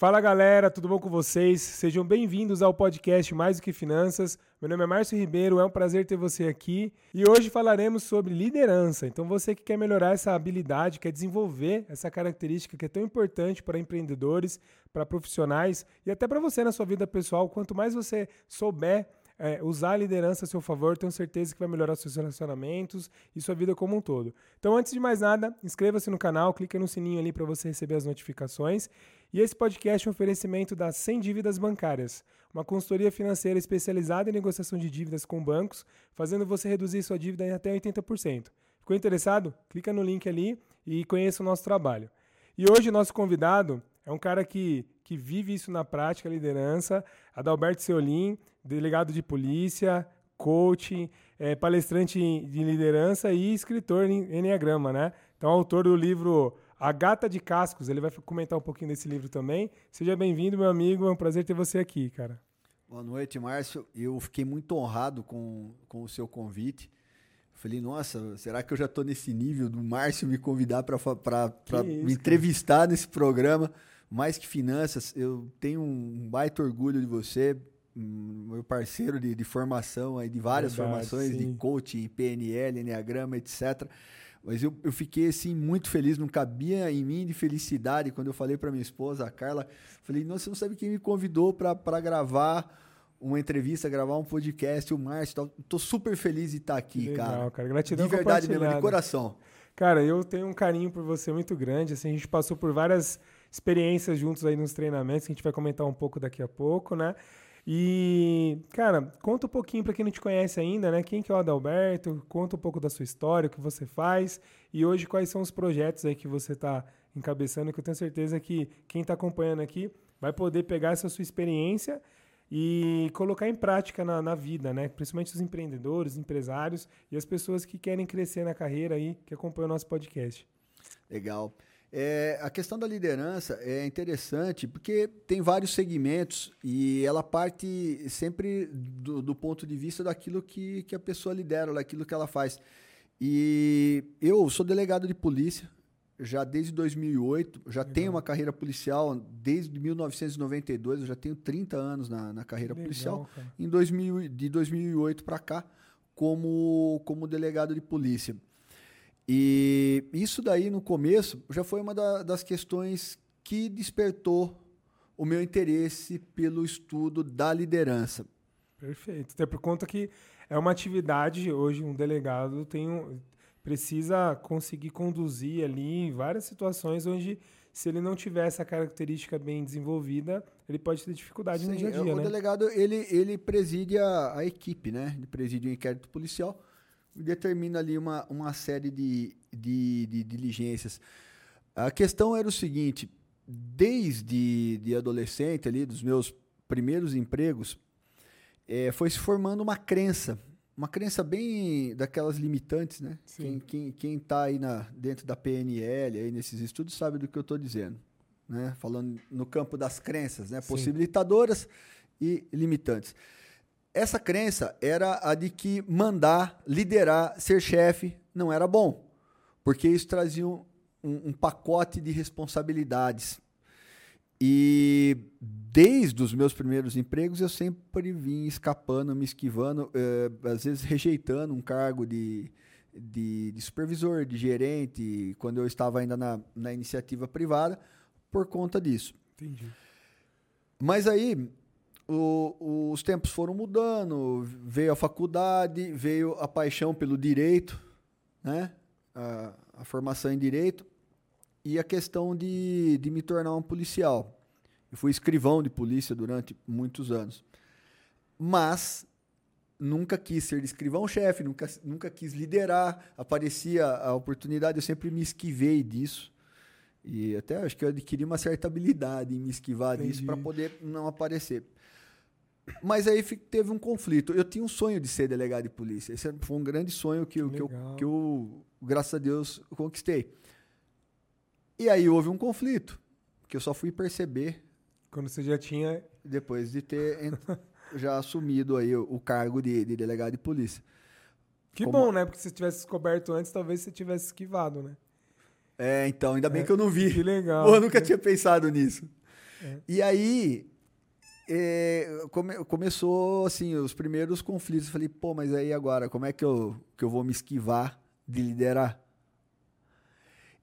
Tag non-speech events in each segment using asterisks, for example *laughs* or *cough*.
Fala galera, tudo bom com vocês? Sejam bem-vindos ao podcast Mais do que Finanças. Meu nome é Márcio Ribeiro, é um prazer ter você aqui e hoje falaremos sobre liderança. Então, você que quer melhorar essa habilidade, quer desenvolver essa característica que é tão importante para empreendedores, para profissionais e até para você na sua vida pessoal, quanto mais você souber é, usar a liderança a seu favor, tenho certeza que vai melhorar seus relacionamentos e sua vida como um todo. Então, antes de mais nada, inscreva-se no canal, clique no sininho ali para você receber as notificações. E esse podcast é um oferecimento da Sem Dívidas Bancárias, uma consultoria financeira especializada em negociação de dívidas com bancos, fazendo você reduzir sua dívida em até 80%. Ficou interessado? Clica no link ali e conheça o nosso trabalho. E hoje, nosso convidado é um cara que, que vive isso na prática, liderança, Adalberto Seolim, delegado de polícia, coach, é, palestrante de liderança e escritor em Enneagrama, né? Então, autor do livro A Gata de Cascos. Ele vai comentar um pouquinho desse livro também. Seja bem-vindo, meu amigo. É um prazer ter você aqui, cara. Boa noite, Márcio. Eu fiquei muito honrado com, com o seu convite. Falei, nossa, será que eu já estou nesse nível do Márcio me convidar para me entrevistar cara? nesse programa? Mais que finanças, eu tenho um baita orgulho de você meu parceiro de, de formação, aí, de várias Verdade, formações, sim. de coaching, PNL, Enneagrama, etc. Mas eu, eu fiquei assim muito feliz, não cabia em mim de felicidade quando eu falei para minha esposa, a Carla, falei, nossa, você não sabe quem me convidou para gravar uma entrevista, gravar um podcast, o Márcio, tô super feliz de estar tá aqui, legal, cara. cara. Gratidão de verdade mesmo, de coração. Cara, eu tenho um carinho por você muito grande, assim, a gente passou por várias experiências juntos aí nos treinamentos, que a gente vai comentar um pouco daqui a pouco, né? E, cara, conta um pouquinho para quem não te conhece ainda, né? Quem que é o Adalberto? Conta um pouco da sua história, o que você faz e hoje quais são os projetos aí que você está encabeçando, que eu tenho certeza que quem está acompanhando aqui vai poder pegar essa sua experiência e colocar em prática na, na, vida, né? Principalmente os empreendedores, empresários e as pessoas que querem crescer na carreira aí, que acompanham o nosso podcast. Legal. É, a questão da liderança é interessante porque tem vários segmentos e ela parte sempre do, do, ponto de vista daquilo que, que a pessoa lidera, daquilo que ela faz. E eu sou delegado de polícia já desde 2008, já Legal. tenho uma carreira policial desde 1992, eu já tenho 30 anos na, na carreira Legal, policial. Cara. Em 2000, de 2008 para cá, como, como delegado de polícia. E isso daí, no começo, já foi uma da, das questões que despertou o meu interesse pelo estudo da liderança. Perfeito. Até por conta que é uma atividade, hoje um delegado tem um, precisa conseguir conduzir ali em várias situações onde se ele não tiver essa característica bem desenvolvida, ele pode ter dificuldade Sim, no dia a dia, o né? delegado, ele, ele preside a, a equipe, né? Ele preside o inquérito policial determina ali uma, uma série de, de, de diligências. A questão era o seguinte: desde de adolescente, ali, dos meus primeiros empregos, é, foi se formando uma crença, uma crença bem daquelas limitantes, né? Sim. Quem, quem, quem tá aí na, dentro da PNL, aí nesses estudos, sabe do que eu estou dizendo. Né? Falando no campo das crenças, né? possibilitadoras e limitantes. Essa crença era a de que mandar, liderar, ser chefe não era bom, porque isso trazia um, um, pacote de responsabilidades. E desde os meus primeiros empregos eu sempre vim escapando, me esquivando, eh, às vezes rejeitando um cargo de, de, de, supervisor, de gerente, quando eu estava ainda na, na iniciativa privada, por conta disso. Entendi. Mas aí o, os tempos foram mudando, veio a faculdade, veio a paixão pelo direito, né? a, a formação em direito e a questão de, de me tornar um policial. Eu fui escrivão de polícia durante muitos anos. Mas nunca quis ser escrivão-chefe, nunca, nunca quis liderar. Aparecia a oportunidade, eu sempre me esquivei disso. E até acho que eu adquiri uma certa habilidade em me esquivar Entendi. disso para poder não aparecer. Mas aí teve um conflito. Eu tinha um sonho de ser delegado de polícia. Esse foi um grande sonho que, que, eu, que eu, graças a Deus, conquistei. E aí houve um conflito, que eu só fui perceber. Quando você já tinha. Depois de ter *laughs* já assumido aí o, cargo de, de, delegado de polícia. Que Como... bom, né? Porque se você tivesse descoberto antes, talvez você tivesse esquivado, né? É, então, ainda bem é, que eu não vi. Que legal. Pô, eu nunca tinha pensado nisso. É. E aí é, come, começou assim os primeiros conflitos. Eu falei, pô, mas aí agora, como é que eu, que eu vou me esquivar de liderar?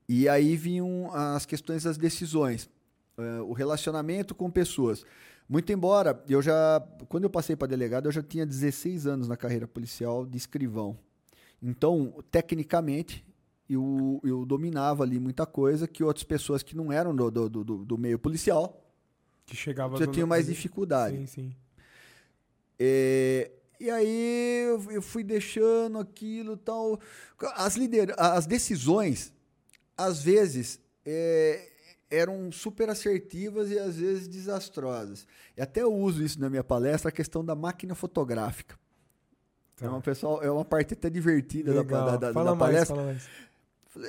E aí vinham as questões das decisões, uh, o relacionamento com pessoas. Muito embora eu já, quando eu passei para delegado, eu já tinha 16 anos na carreira policial de escrivão. Então, tecnicamente, eu, eu dominava ali muita coisa que outras pessoas que não eram do, do, do, do meio policial que chegava já tinham mais dificuldade. Sim, sim. É, e aí eu fui deixando aquilo tal. As, lider... as decisões, às vezes, é, eram super assertivas e às vezes desastrosas. E até eu uso isso na minha palestra, a questão da máquina fotográfica. Tá. É, uma, pessoal, é uma parte até divertida Legal. da, da, fala da mais, palestra.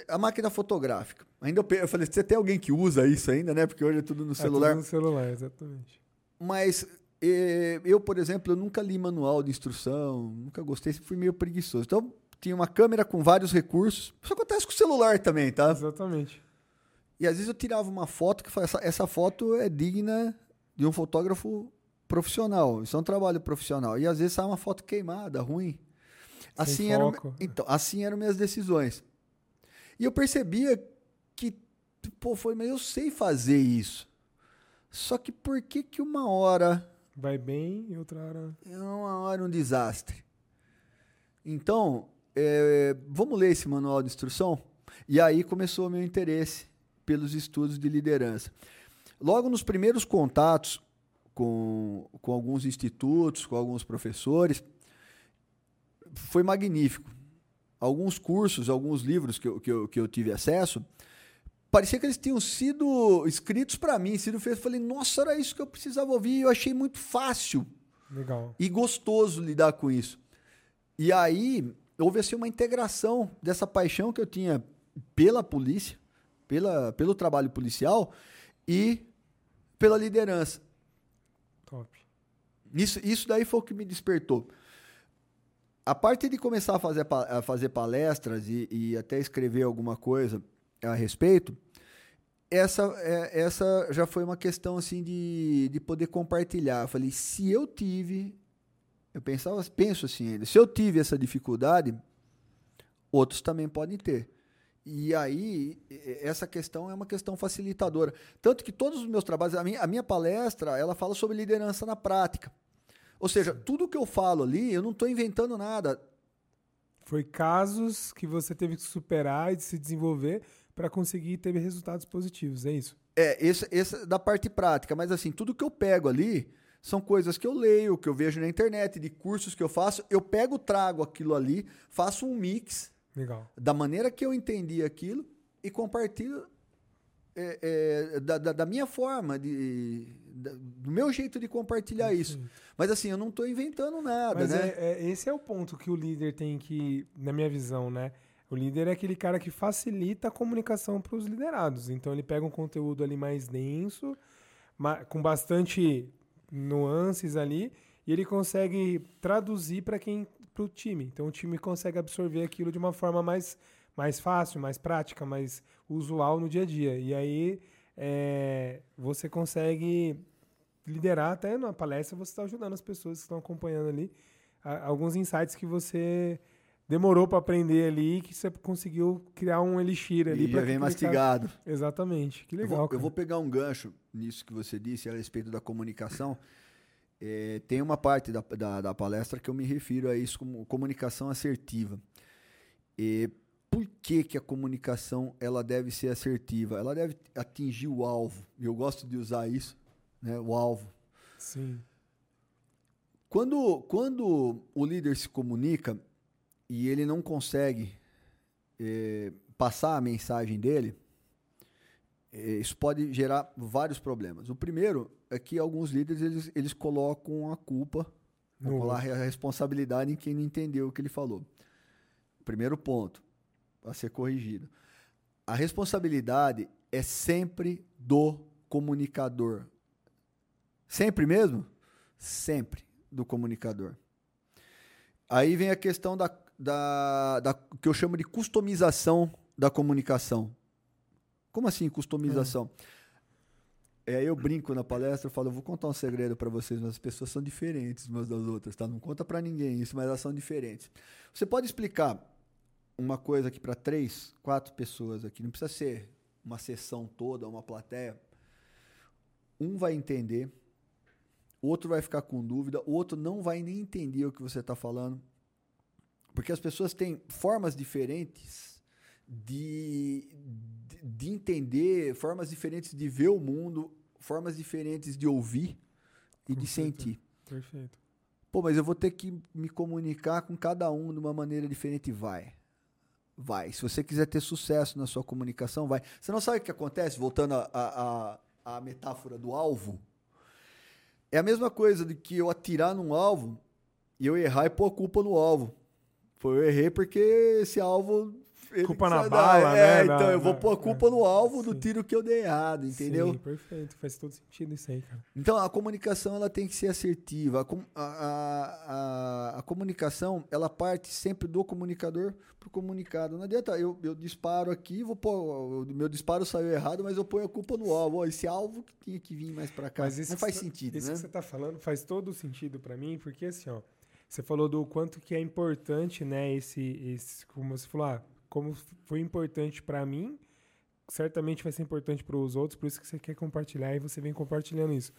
A máquina fotográfica. Ainda eu, eu falei, você tem alguém que usa isso ainda, né? Porque hoje é tudo no celular. É tudo no celular, exatamente. Mas eh, eu, por exemplo, eu nunca li manual de instrução, nunca gostei, sempre fui meio preguiçoso. Então, tinha uma câmera com vários recursos. Isso acontece com o celular também, tá? Exatamente. E às vezes eu tirava uma foto que essa, essa foto é digna de um fotógrafo profissional. Isso é um trabalho profissional. E às vezes sai uma foto queimada, ruim. Assim eram, então, assim eram minhas decisões. E eu percebia que, pô, foi, mas eu sei fazer isso. Só que por que que uma hora vai bem e outra hora é uma hora um desastre? Então, é, vamos ler esse manual de instrução? E aí começou o meu interesse pelos estudos de liderança. Logo nos primeiros contatos com, com alguns institutos, com alguns professores, foi magnífico. Alguns cursos, alguns livros que eu, que eu, que eu tive acesso, parecia que eles tinham sido escritos para mim, sido feitos. Falei, nossa, era isso que eu precisava ouvir. E eu achei muito fácil Legal. e gostoso lidar com isso. E aí houve assim uma integração dessa paixão que eu tinha pela polícia pela, pelo trabalho policial e pela liderança. Top. Isso, isso daí foi o que me despertou. A parte de começar a fazer, a fazer palestras e, e até escrever alguma coisa a respeito, essa, é, essa já foi uma questão assim de, de poder compartilhar. Eu falei, se eu tive, eu pensava, penso assim ainda, se eu tive essa dificuldade, outros também podem ter. E aí, essa questão é uma questão facilitadora. Tanto que todos os meus trabalhos, a minha, a minha palestra, ela fala sobre liderança na prática. Ou seja, tudo que eu falo ali, eu não estou inventando nada. Foi casos que você teve que superar e se desenvolver para conseguir ter resultados positivos, é isso? É, esse, esse da parte prática. Mas assim, tudo que eu pego ali são coisas que eu leio, que eu vejo na internet, de cursos que eu faço. Eu pego, trago aquilo ali, faço um mix Legal. Da maneira que eu entendi aquilo e compartilho é, é, da, da, da, minha forma, de, da, do meu jeito de compartilhar Sim. isso. Mas assim, eu não estou inventando nada, Mas né? É, é, esse é o ponto que o líder tem que, na minha visão, né? O líder é aquele cara que facilita a comunicação para os liderados. Então ele pega um conteúdo ali mais denso, com bastante nuances ali, e ele consegue traduzir para quem para o time. Então o time consegue absorver aquilo de uma forma mais, mais fácil, mais prática, mais usual no dia a dia. E aí é, você consegue liderar até na palestra, você está ajudando as pessoas que estão acompanhando ali. A, alguns insights que você demorou para aprender ali que você conseguiu criar um elixir ali. E já vem mastigado. Cara... Exatamente. Que legal. Eu vou, eu vou, pegar um gancho nisso que você disse a respeito da comunicação. É, tem uma parte da, da, da, palestra que eu me refiro a isso como comunicação assertiva. E por que, que a comunicação ela deve ser assertiva? Ela deve atingir o alvo. Eu gosto de usar isso, né? o alvo. Sim. Quando, quando o líder se comunica e ele não consegue é, passar a mensagem dele, é, isso pode gerar vários problemas. O primeiro é que alguns líderes eles, eles colocam a culpa, no... a responsabilidade em quem não entendeu o que ele falou. Primeiro ponto a ser corrigido. A responsabilidade é sempre do comunicador. Sempre mesmo? Sempre do comunicador. Aí vem a questão da, da, da que eu chamo de customização da comunicação. Como assim customização? É É, eu brinco na palestra, eu falo, eu vou contar um segredo para vocês, mas as pessoas são diferentes umas das outras, tá? Não conta para ninguém isso, mas elas são diferentes. Você pode explicar uma coisa aqui para três, quatro pessoas aqui, não precisa ser uma sessão toda, uma plateia. Um vai entender, outro vai ficar com dúvida, o outro não vai nem entender o que você está falando. Porque as pessoas têm formas diferentes de, de, de, entender, formas diferentes de ver o mundo, formas diferentes de ouvir e Perfeito. de sentir. Perfeito. Pô, mas eu vou ter que me comunicar com cada um de uma maneira diferente. Vai. Vai. Se você quiser ter sucesso na sua comunicação, vai. Você não sabe o que acontece, voltando à metáfora do alvo? É a mesma coisa de que eu atirar num alvo e eu errar e pôr a culpa no alvo. Foi eu errei porque esse alvo culpa na bala, é, né? então eu vou pôr a culpa é, no alvo sim. do tiro que eu dei errado, entendeu? Sim, perfeito. Faz todo sentido isso aí, cara. Então, a comunicação, ela tem que ser assertiva. A, a, a, a comunicação, ela parte sempre do comunicador pro comunicado. Não adianta, eu, eu disparo aqui, vou pôr, meu disparo saiu errado, mas eu ponho a culpa no alvo. esse alvo que tinha que vir mais para cá. Mas não faz tá, sentido, isso né? que você tá falando faz todo sentido para mim, porque assim, ó, você falou do quanto que é importante, né, esse, esse como você falou, ah, como foi importante para mim, certamente vai ser importante para os outros, por isso que você quer compartilhar e você vem compartilhando isso.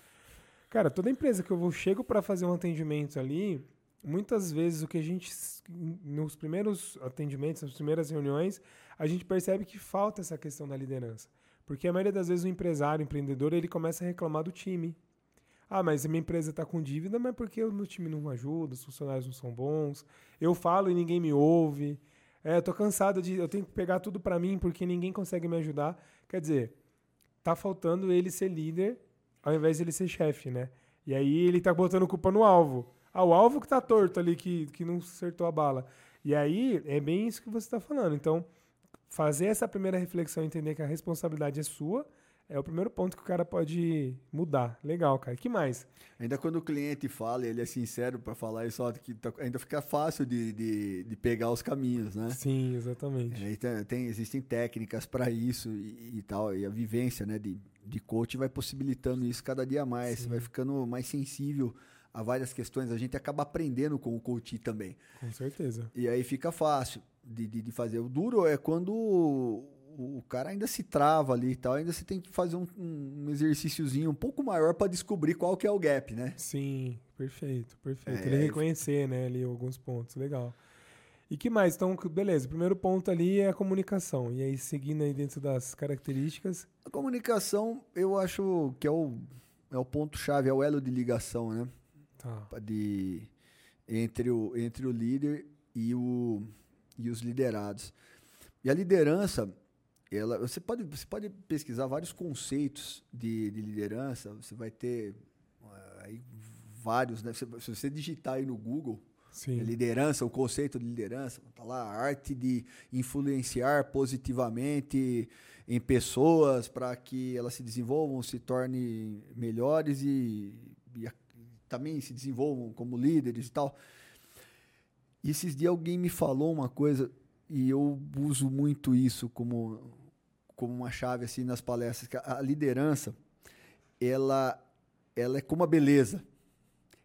Cara, toda empresa que eu vou, chego para fazer um atendimento ali, muitas vezes o que a gente, nos primeiros atendimentos, nas primeiras reuniões, a gente percebe que falta essa questão da liderança. Porque a maioria das vezes o empresário, o empreendedor, ele começa a reclamar do time. Ah, mas a minha empresa está com dívida, mas porque o meu time não ajuda, os funcionários não são bons. Eu falo e ninguém me ouve. É, eu tô cansado de. Eu tenho que pegar tudo para mim porque ninguém consegue me ajudar. Quer dizer, tá faltando ele ser líder ao invés de ele ser chefe, né? E aí ele tá botando culpa no alvo. Ah, o alvo que tá torto ali, que, que não acertou a bala. E aí é bem isso que você está falando. Então, fazer essa primeira reflexão, entender que a responsabilidade é sua é o primeiro ponto que o cara pode mudar. Legal, cara. que mais? Ainda quando o cliente fala, ele é sincero para falar isso, ó, que tá, ainda fica fácil de, de, de, pegar os caminhos, né? Sim, exatamente. É, tem, tem, existem técnicas para isso e, e, tal, e a vivência né, de, de coach vai possibilitando isso cada dia mais. Sim. Você vai ficando mais sensível a várias questões. A gente acaba aprendendo com o coach também. Com certeza. E aí fica fácil de, de, de fazer. O duro é quando o, cara ainda se trava ali e tal, ainda você tem que fazer um, um exercíciozinho um pouco maior para descobrir qual que é o gap, né? Sim, perfeito, perfeito. É, Ele reconhecer, né, ali alguns pontos, legal. E que mais? Então, beleza, o primeiro ponto ali é a comunicação. E aí, seguindo aí dentro das características. A comunicação, eu acho que é o, é o ponto-chave, é o elo de ligação, né? Tá. De, entre, o, entre o líder e, o, e os liderados. E a liderança, ela, você, pode, você pode pesquisar vários conceitos de, de liderança, você vai ter uh, aí vários, né? Se, se, você digitar aí no Google, Sim. liderança, o conceito de liderança, tá lá, a arte de influenciar positivamente em pessoas para que elas se desenvolvam, se tornem melhores e, e, também se desenvolvam como líderes e tal. E esses dias alguém me falou uma coisa e eu uso muito isso como, como uma chave assim nas palestras, que a liderança ela, ela é como a beleza.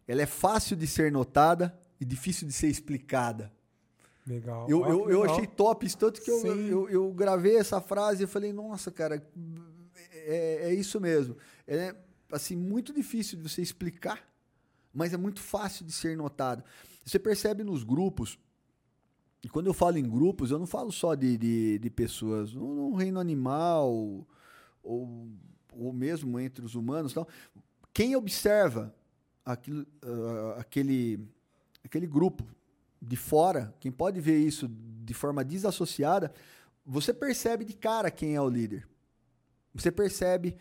Ela é fácil de ser notada e difícil de ser explicada. Legal. Eu, eu, eu achei top isso, tanto que eu, eu, eu, gravei essa frase e falei, nossa, cara, é, é isso mesmo. É assim, muito difícil de você explicar, mas é muito fácil de ser notado. Você percebe nos grupos, e quando eu falo em grupos, eu não falo só de, de, de pessoas. No, no, reino animal, ou, ou mesmo entre os humanos. Não. Quem observa aquilo, uh, aquele, aquele grupo de fora, quem pode ver isso de forma desassociada, você percebe de cara quem é o líder. Você percebe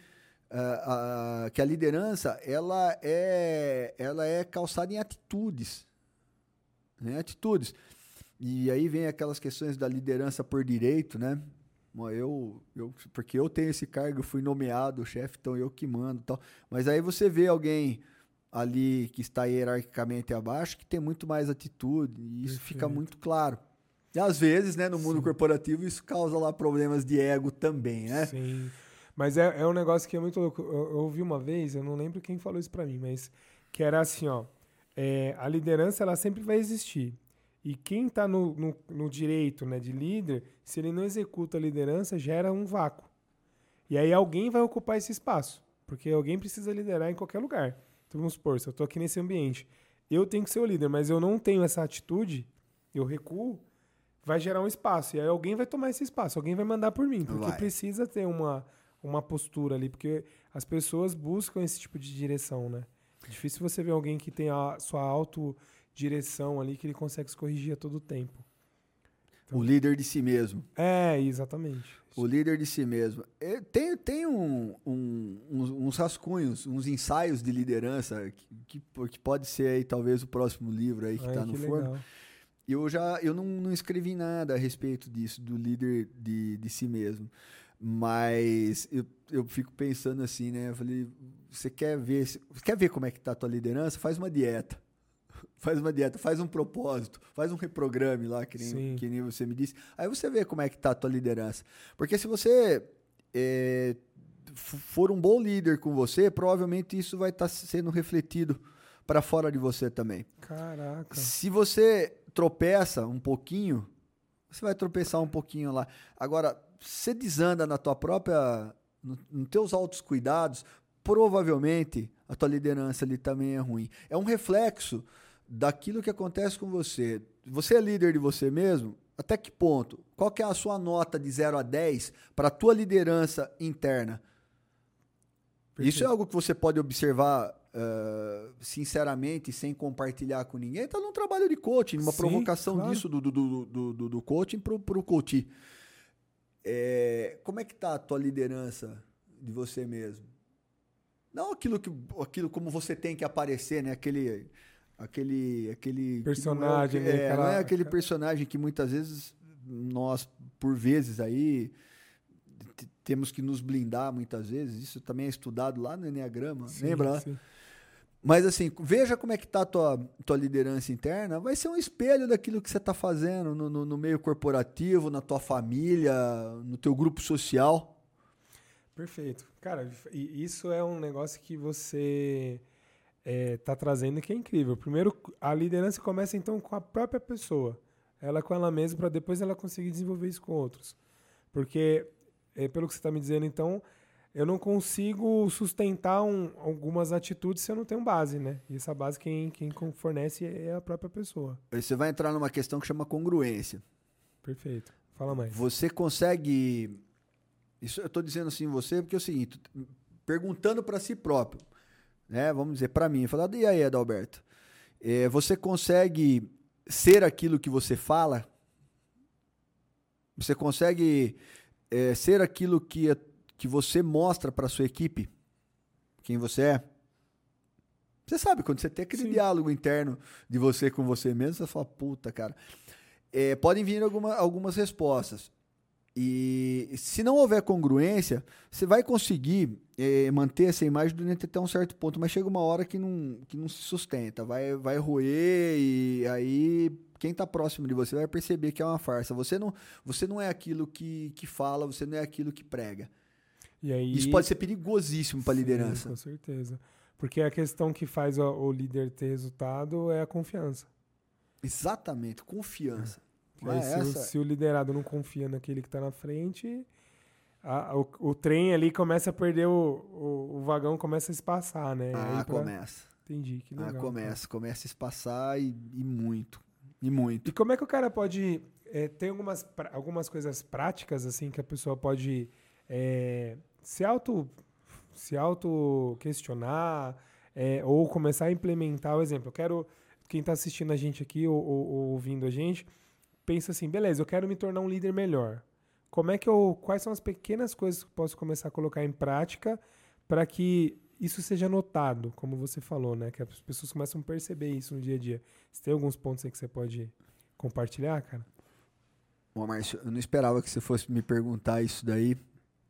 uh, uh, que a liderança ela é, ela é calçada em atitudes. Né? Atitudes. E aí vem aquelas questões da liderança por direito, né? Eu, eu, porque eu tenho esse cargo, eu fui nomeado chefe, então eu que mando tal. Mas aí você vê alguém ali que está hierarquicamente abaixo que tem muito mais atitude, e isso Perfeito. fica muito claro. E às vezes, né, no mundo Sim. corporativo, isso causa lá problemas de ego também, né? Sim. Mas é, é um negócio que é muito louco. Eu, eu ouvi uma vez, eu não lembro quem falou isso pra mim, mas que era assim, ó. É, a liderança, ela sempre vai existir. E quem está no, no, no, direito né, de líder, se ele não executa a liderança, gera um vácuo. E aí alguém vai ocupar esse espaço, porque alguém precisa liderar em qualquer lugar. Então vamos supor, se eu estou aqui nesse ambiente, eu tenho que ser o líder, mas eu não tenho essa atitude, eu recuo, vai gerar um espaço. E aí alguém vai tomar esse espaço, alguém vai mandar por mim, porque vai. precisa ter uma, uma postura ali, porque as pessoas buscam esse tipo de direção, né? É difícil você ver alguém que tem a sua autodireção ali, que ele consegue se corrigir a todo tempo. Então, o líder de si mesmo. É, exatamente. O líder de si mesmo. Tem, tem um, um, uns, uns, rascunhos, uns ensaios de liderança, que, que, que, pode ser aí talvez o próximo livro aí que está no forno. Legal. Eu já eu não, não escrevi nada a respeito disso, do líder de, de si mesmo. Mas eu, eu fico pensando assim, né? Eu falei, você quer ver, quer ver como é que tá a tua liderança? Faz uma dieta. Faz uma dieta, faz um propósito, faz um reprograme lá, que nem, que nem você me disse. Aí você vê como é que tá a tua liderança. Porque se você é, for um bom líder com você, provavelmente isso vai estar tá sendo refletido para fora de você também. Caraca. Se você tropeça um pouquinho, você vai tropeçar um pouquinho lá. Agora, você desanda na tua própria, nos no teus altos cuidados, provavelmente a tua liderança ali também é ruim. É um reflexo daquilo que acontece com você. Você é líder de você mesmo? Até que ponto? Qual que é a sua nota de 0 a 10 para a tua liderança interna? Perfeito. Isso é algo que você pode observar uh, sinceramente, sem compartilhar com ninguém. Está num trabalho de coaching, numa Sim, provocação claro. disso do, do, do, do, do coaching para o coaching. É, como é que está a tua liderança de você mesmo? Não aquilo que aquilo como você tem que aparecer, né? Aquele aquele aquele personagem, não é, né? é, não é aquele personagem que muitas vezes nós por vezes aí temos que nos blindar muitas vezes. Isso também é estudado lá no Enneagrama, sim, lembra? Sim. Mas assim, veja como é que está a tua, tua liderança interna. Vai ser um espelho daquilo que você está fazendo no, no, no, meio corporativo, na tua família, no teu grupo social. Perfeito. Cara, isso é um negócio que você é, trazendo que é incrível. Primeiro, a liderança começa então com a própria pessoa. Ela com ela mesma, para depois ela conseguir desenvolver isso com outros. Porque, é, pelo que você está me dizendo, então, eu não consigo sustentar um, algumas atitudes se eu não tenho base, né? E essa base quem, quem fornece é a própria pessoa. Você vai entrar numa questão que chama congruência. Perfeito. Fala mais. Você consegue. Isso eu estou dizendo assim você porque é o seguinte, perguntando para si próprio, né? Vamos dizer para mim, falar e aí, Adalberto, é, você consegue ser aquilo que você fala? Você consegue é, ser aquilo que que você mostra para sua equipe quem você é. Você sabe, quando você tem aquele Sim. diálogo interno de você com você mesmo, você fala, puta, cara. É, podem vir alguma, algumas respostas. E se não houver congruência, você vai conseguir é, manter essa imagem durante até um certo ponto, mas chega uma hora que não, que não se sustenta, vai, vai roer e aí quem está próximo de você vai perceber que é uma farsa. Você não, você não é aquilo que, que fala, você não é aquilo que prega. Aí, Isso pode ser perigosíssimo para a liderança. Com certeza. Porque a questão que faz o, o, líder ter resultado é a confiança. Exatamente, confiança. É. é se, essa... o, se, o, liderado não confia naquele que está na frente, a, o, o, trem ali começa a perder o, o, vagão, começa a espaçar, né? Ah, pra... começa. Entendi, que ah, legal. Ah, começa, cara. começa a espaçar e, e, muito. E muito. E como é que o cara pode. É, tem algumas, algumas coisas práticas, assim, que a pessoa pode. É, se auto se auto questionar é, ou começar a implementar o exemplo. Eu quero quem está assistindo a gente aqui ou, ou, ou, ouvindo a gente pensa assim, beleza, eu quero me tornar um líder melhor. Como é que eu quais são as pequenas coisas que eu posso começar a colocar em prática para que isso seja notado, como você falou, né? Que as pessoas começam a perceber isso no dia a dia. Você tem alguns pontos aí que você pode compartilhar, cara? Bom, Márcio, eu não esperava que você fosse me perguntar isso daí,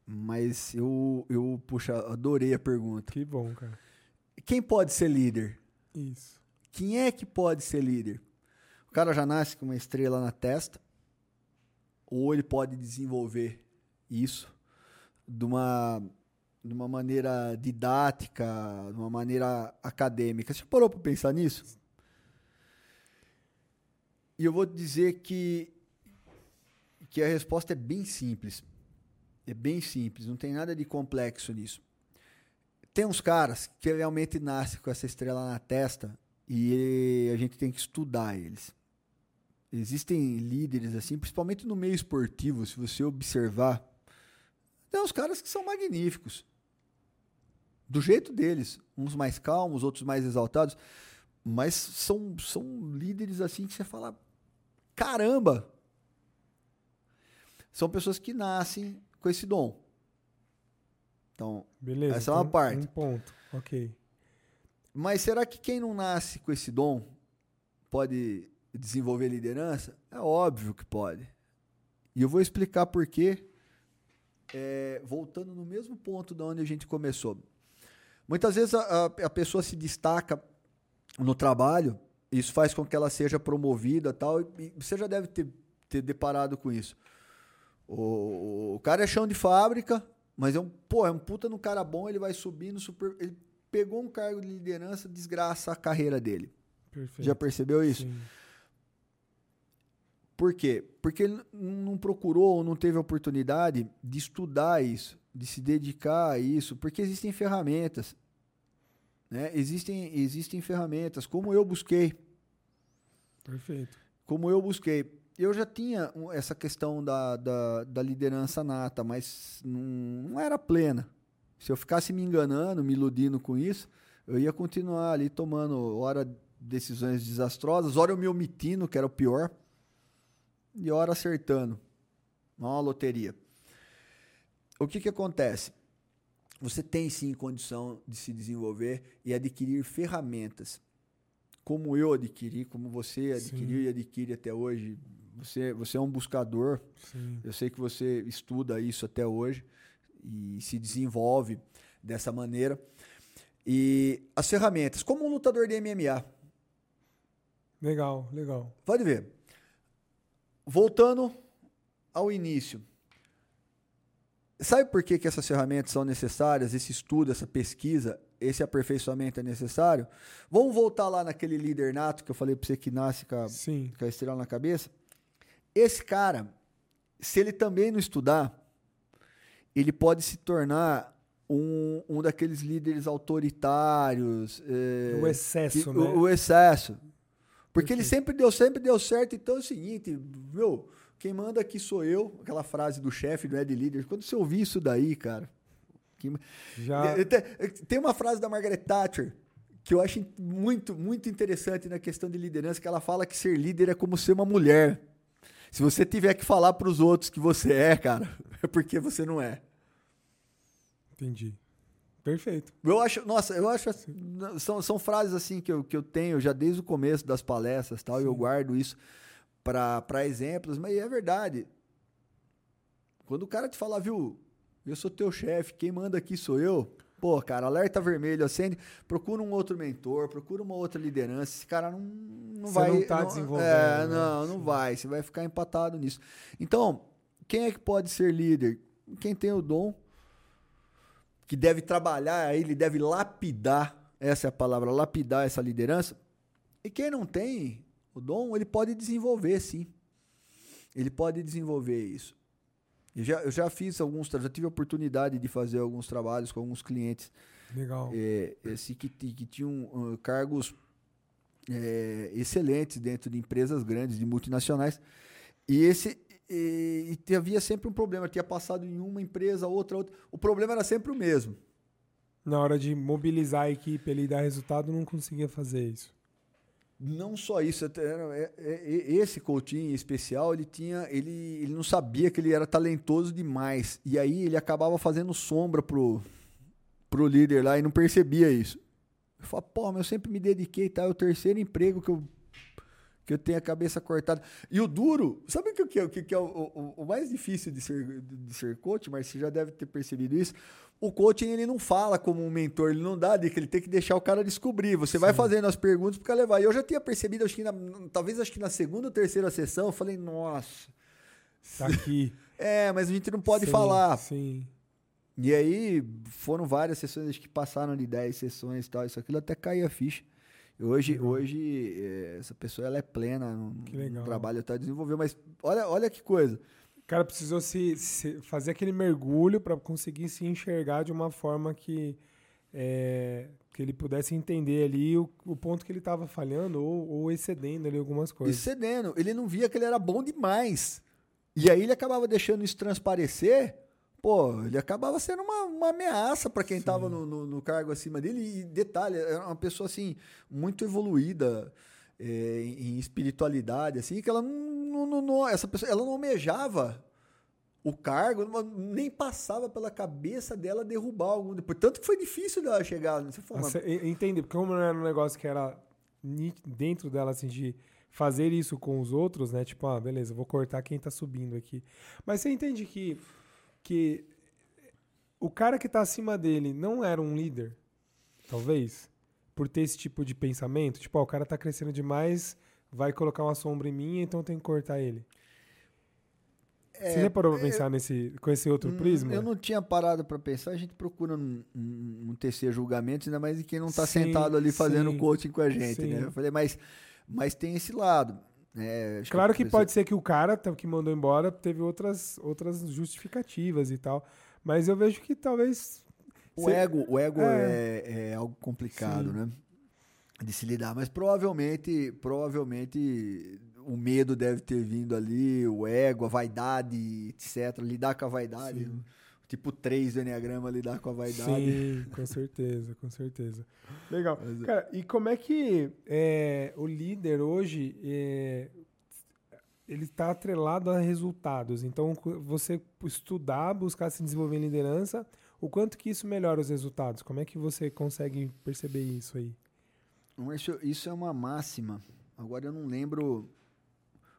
mas eu, eu, puxa, adorei a pergunta. Que bom, cara. Quem pode ser líder? Isso. Quem é que pode ser líder? O cara já nasce com uma estrela na testa, ou ele pode desenvolver isso de uma, de uma maneira didática, de uma maneira acadêmica. Você parou para pensar nisso? E eu vou dizer que, que a resposta é bem simples. É bem simples, não tem nada de complexo nisso. Tem uns caras que realmente nascem com essa estrela na testa e a gente tem que estudar eles. Existem líderes assim, principalmente no meio esportivo, se você observar, tem uns caras que são magníficos. Do jeito deles, uns mais calmos, outros mais exaltados, mas são, são líderes assim que você fala: caramba! São pessoas que nascem com esse dom. Então, Beleza, essa é uma parte. Um ponto, ok. Mas será que quem não nasce com esse dom pode desenvolver liderança? É óbvio que pode. E eu vou explicar por quê, é, voltando no mesmo ponto de onde a gente começou. Muitas vezes a, a, pessoa se destaca no trabalho, isso faz com que ela seja promovida tal, e você já deve ter, ter deparado com isso. O, o cara é chão de fábrica, mas é um, pô, é um puta no cara bom, ele vai subindo, super, ele pegou um cargo de liderança, desgraça a carreira dele. Perfeito. Já percebeu isso? Sim. Por quê? Porque ele não procurou ou não teve a oportunidade de estudar isso, de se dedicar a isso, porque existem ferramentas. Né? Existem, existem ferramentas, como eu busquei. Perfeito. Como eu busquei eu já tinha essa questão da, da, da liderança nata, mas não, não, era plena. Se eu ficasse me enganando, me iludindo com isso, eu ia continuar ali tomando, hora, decisões desastrosas, hora eu me omitindo, que era o pior, e hora acertando. Não é uma loteria. O que, que acontece? Você tem sim condição de se desenvolver e adquirir ferramentas como eu adquiri, como você adquiriu Sim. e adquire até hoje, você, você é um buscador. Sim. Eu sei que você estuda isso até hoje e se desenvolve dessa maneira. E as ferramentas, como um lutador de MMA. Legal, legal. Pode ver. Voltando ao início. Sabe por que, que essas ferramentas são necessárias? Esse estudo, essa pesquisa, esse aperfeiçoamento é necessário? Vamos voltar lá naquele líder nato que eu falei para você que nasce com a, com a estrela na cabeça? Esse cara, se ele também não estudar, ele pode se tornar um, um daqueles líderes autoritários. É, o excesso, que, né? O, o, excesso. Porque ele sempre deu, sempre deu certo. Então é o seguinte, meu, quem manda aqui sou eu. Aquela frase do chefe do Ed Líder. Quando você ouvir isso daí, cara. Que... Já... Tem uma frase da Margaret Thatcher que eu acho muito, muito interessante na questão de liderança, que ela fala que ser líder é como ser uma mulher. Se você tiver que falar para os outros que você é, cara, *laughs* é porque você não é. Entendi. Perfeito. Eu acho, nossa, eu acho são, são frases assim que eu, que eu tenho já desde o começo das palestras, tal, e eu guardo isso para exemplos, mas é verdade. Quando o cara te falar, viu, eu sou teu chefe, quem manda aqui sou eu. Pô, cara, alerta vermelho, acende, procura um outro mentor, procura uma outra liderança. Esse cara não, não Você vai. não tá não, desenvolvendo. É, né? não, não vai. Você vai ficar empatado nisso. Então, quem é que pode ser líder? Quem tem o dom, que deve trabalhar, ele deve lapidar, essa é a palavra, lapidar essa liderança. E quem não tem o dom, ele pode desenvolver, sim. Ele pode desenvolver isso. Eu já, eu já fiz alguns, já tive a oportunidade de fazer alguns trabalhos com alguns clientes. Legal. É, esse que, que tinham uh, cargos é, excelentes dentro de empresas grandes, de multinacionais. E esse e, e havia sempre um problema. Tinha passado em uma empresa, outra, outra. O problema era sempre o mesmo. Na hora de mobilizar a equipe ali e dar resultado, não conseguia fazer isso não só isso, é, é, esse Coutinho especial, ele tinha, ele, ele não sabia que ele era talentoso demais. E aí ele acabava fazendo sombra pro, pro líder lá e não percebia isso. Eu falei, pô, mas eu sempre me dediquei, tá? É o terceiro emprego que eu, que eu tenho a cabeça cortada. E o duro, sabe o que, é, o, que é o, o, o mais difícil de ser, de ser coach, mas você já deve ter percebido isso? o coaching ele não fala como um mentor, ele não dá dica, ele tem que deixar o cara descobrir. Você Sim. vai fazendo as perguntas para levar. E eu já tinha percebido, acho que na, talvez acho que na segunda ou terceira sessão, eu falei, nossa. Tá aqui. *laughs* é, mas a gente não pode sim, falar. Sim. E aí foram várias sessões, acho que passaram de 10 sessões e tal, isso aquilo até cair a ficha. Hoje, hoje eh, essa pessoa ela é plena no, no trabalho que tá desenvolvendo, mas olha, olha que coisa. O cara precisou se, se fazer aquele mergulho para conseguir se enxergar de uma forma que é, que ele pudesse entender ali o, o ponto que ele estava falhando ou, ou, excedendo ali algumas coisas. Excedendo. Ele não via que ele era bom demais. E aí ele acabava deixando isso transparecer. Pô, ele acabava sendo uma, uma ameaça para quem estava no, no, no, cargo acima dele. E detalhe, era uma pessoa assim, muito evoluída é, em espiritualidade, assim, que ela não, não, não, essa pessoa, ela não almejava o cargo, nem passava pela cabeça dela derrubar algum. Portanto, que foi difícil dela chegar nessa forma. Entendi, porque como não era um negócio que era dentro dela, assim, de fazer isso com os outros, né? Tipo, ah, beleza, vou cortar quem tá subindo aqui. Mas você entende que, que o cara que tá acima dele não era um líder, talvez, por ter esse tipo de pensamento? Tipo, ó, o cara tá crescendo demais, vai colocar uma sombra em mim, então tem que cortar ele. É, Você já parou para pensar nesse, com esse outro prisma? Eu não tinha parado para pensar. A gente procura não, não tecer julgamentos, ainda mais de quem não está sentado ali fazendo sim, coaching com a gente, sim. né? Eu falei, mas, mas tem esse lado. É, claro que, que pode ser que o cara que mandou embora teve outras, outras justificativas e tal. Mas eu vejo que talvez. O ego, o ego é, é, é algo complicado, sim. né? De se lidar. Mas provavelmente, provavelmente o medo deve ter vindo ali, o ego, a vaidade, etc. Lidar com a vaidade. Sim. Tipo 3 do Enneagrama, lidar com a vaidade. Sim, com certeza, com certeza. Legal. Mas, é. Cara, e como é que é, o líder hoje é, ele está atrelado a resultados? Então, você estudar, buscar se desenvolver em liderança, o quanto que isso melhora os resultados? Como é que você consegue perceber isso aí? Isso, isso é uma máxima. Agora eu não lembro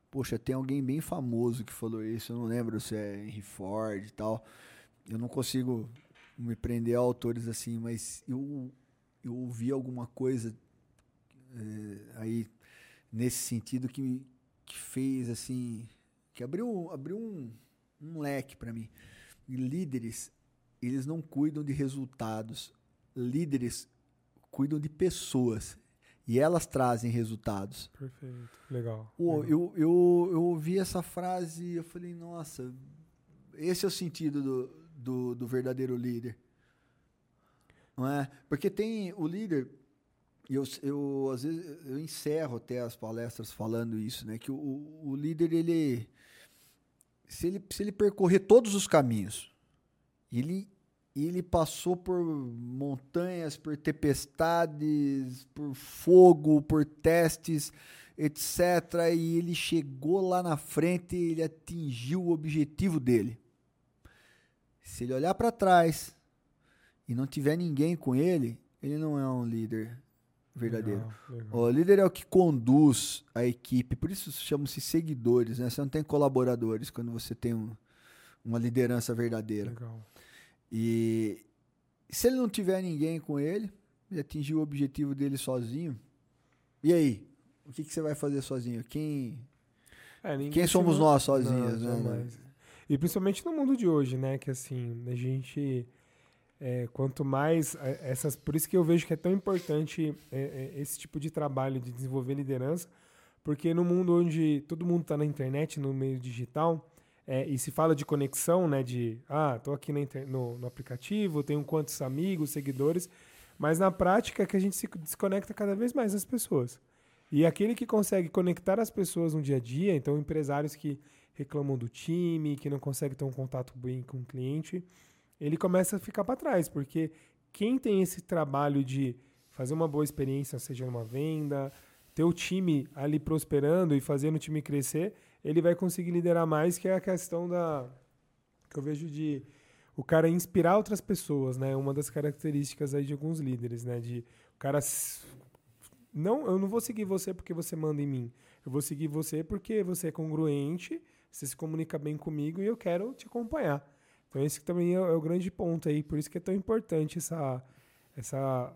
Poxa, tem alguém bem famoso que falou isso, eu não lembro se é Henry Ford e tal. Eu não consigo me prender a autores assim, mas eu, eu ouvi alguma coisa é, aí nesse sentido que, que fez assim, que abriu, abriu um, um leque para mim. E líderes, eles não cuidam de resultados. Líderes cuidam de pessoas. E elas trazem resultados. Perfeito, legal. Pô, legal. Eu, eu, eu ouvi essa frase e eu falei, nossa, esse é o sentido do, do, do verdadeiro líder. Não é? Porque tem o líder, e eu, eu às vezes eu encerro até as palestras falando isso, né? Que o, o líder, ele se, ele. se ele percorrer todos os caminhos, ele ele passou por montanhas, por tempestades, por fogo, por testes, etc. E ele chegou lá na frente e ele atingiu o objetivo dele. Se ele olhar para trás e não tiver ninguém com ele, ele não é um líder verdadeiro. Legal, legal. O líder é o que conduz a equipe, por isso chamam-se seguidores, né? Você não tem colaboradores quando você tem um, uma liderança verdadeira. Legal. E se ele não tiver ninguém com ele, ele atingiu o objetivo dele sozinho. E aí? O que, que você vai fazer sozinho? Quem, é, quem somos nós sozinhos, não, né? E principalmente no mundo de hoje, né? Que assim, a gente. É, quanto mais é, essas. Por isso que eu vejo que é tão importante é, é, esse tipo de trabalho de desenvolver liderança, porque no mundo onde todo mundo está na internet, no meio digital, é, e se fala de conexão, né? De, ah, tô aqui no, no, aplicativo, tenho quantos amigos, seguidores, mas na prática é que a gente se desconecta cada vez mais das pessoas. E aquele que consegue conectar as pessoas no dia a dia, então empresários que reclamam do time, que não conseguem ter um contato bem com o cliente, ele começa a ficar para trás, porque quem tem esse trabalho de fazer uma boa experiência, seja numa venda, ter o time ali prosperando e fazendo o time crescer, ele vai conseguir liderar mais, que é a questão da que eu vejo de o cara inspirar outras pessoas, né? Uma das características aí de alguns líderes, né? De o cara não, eu não vou seguir você porque você manda em mim. Eu vou seguir você porque você é congruente, você se comunica bem comigo e eu quero te acompanhar. Então esse também é, é o grande ponto aí, por isso que é tão importante essa essa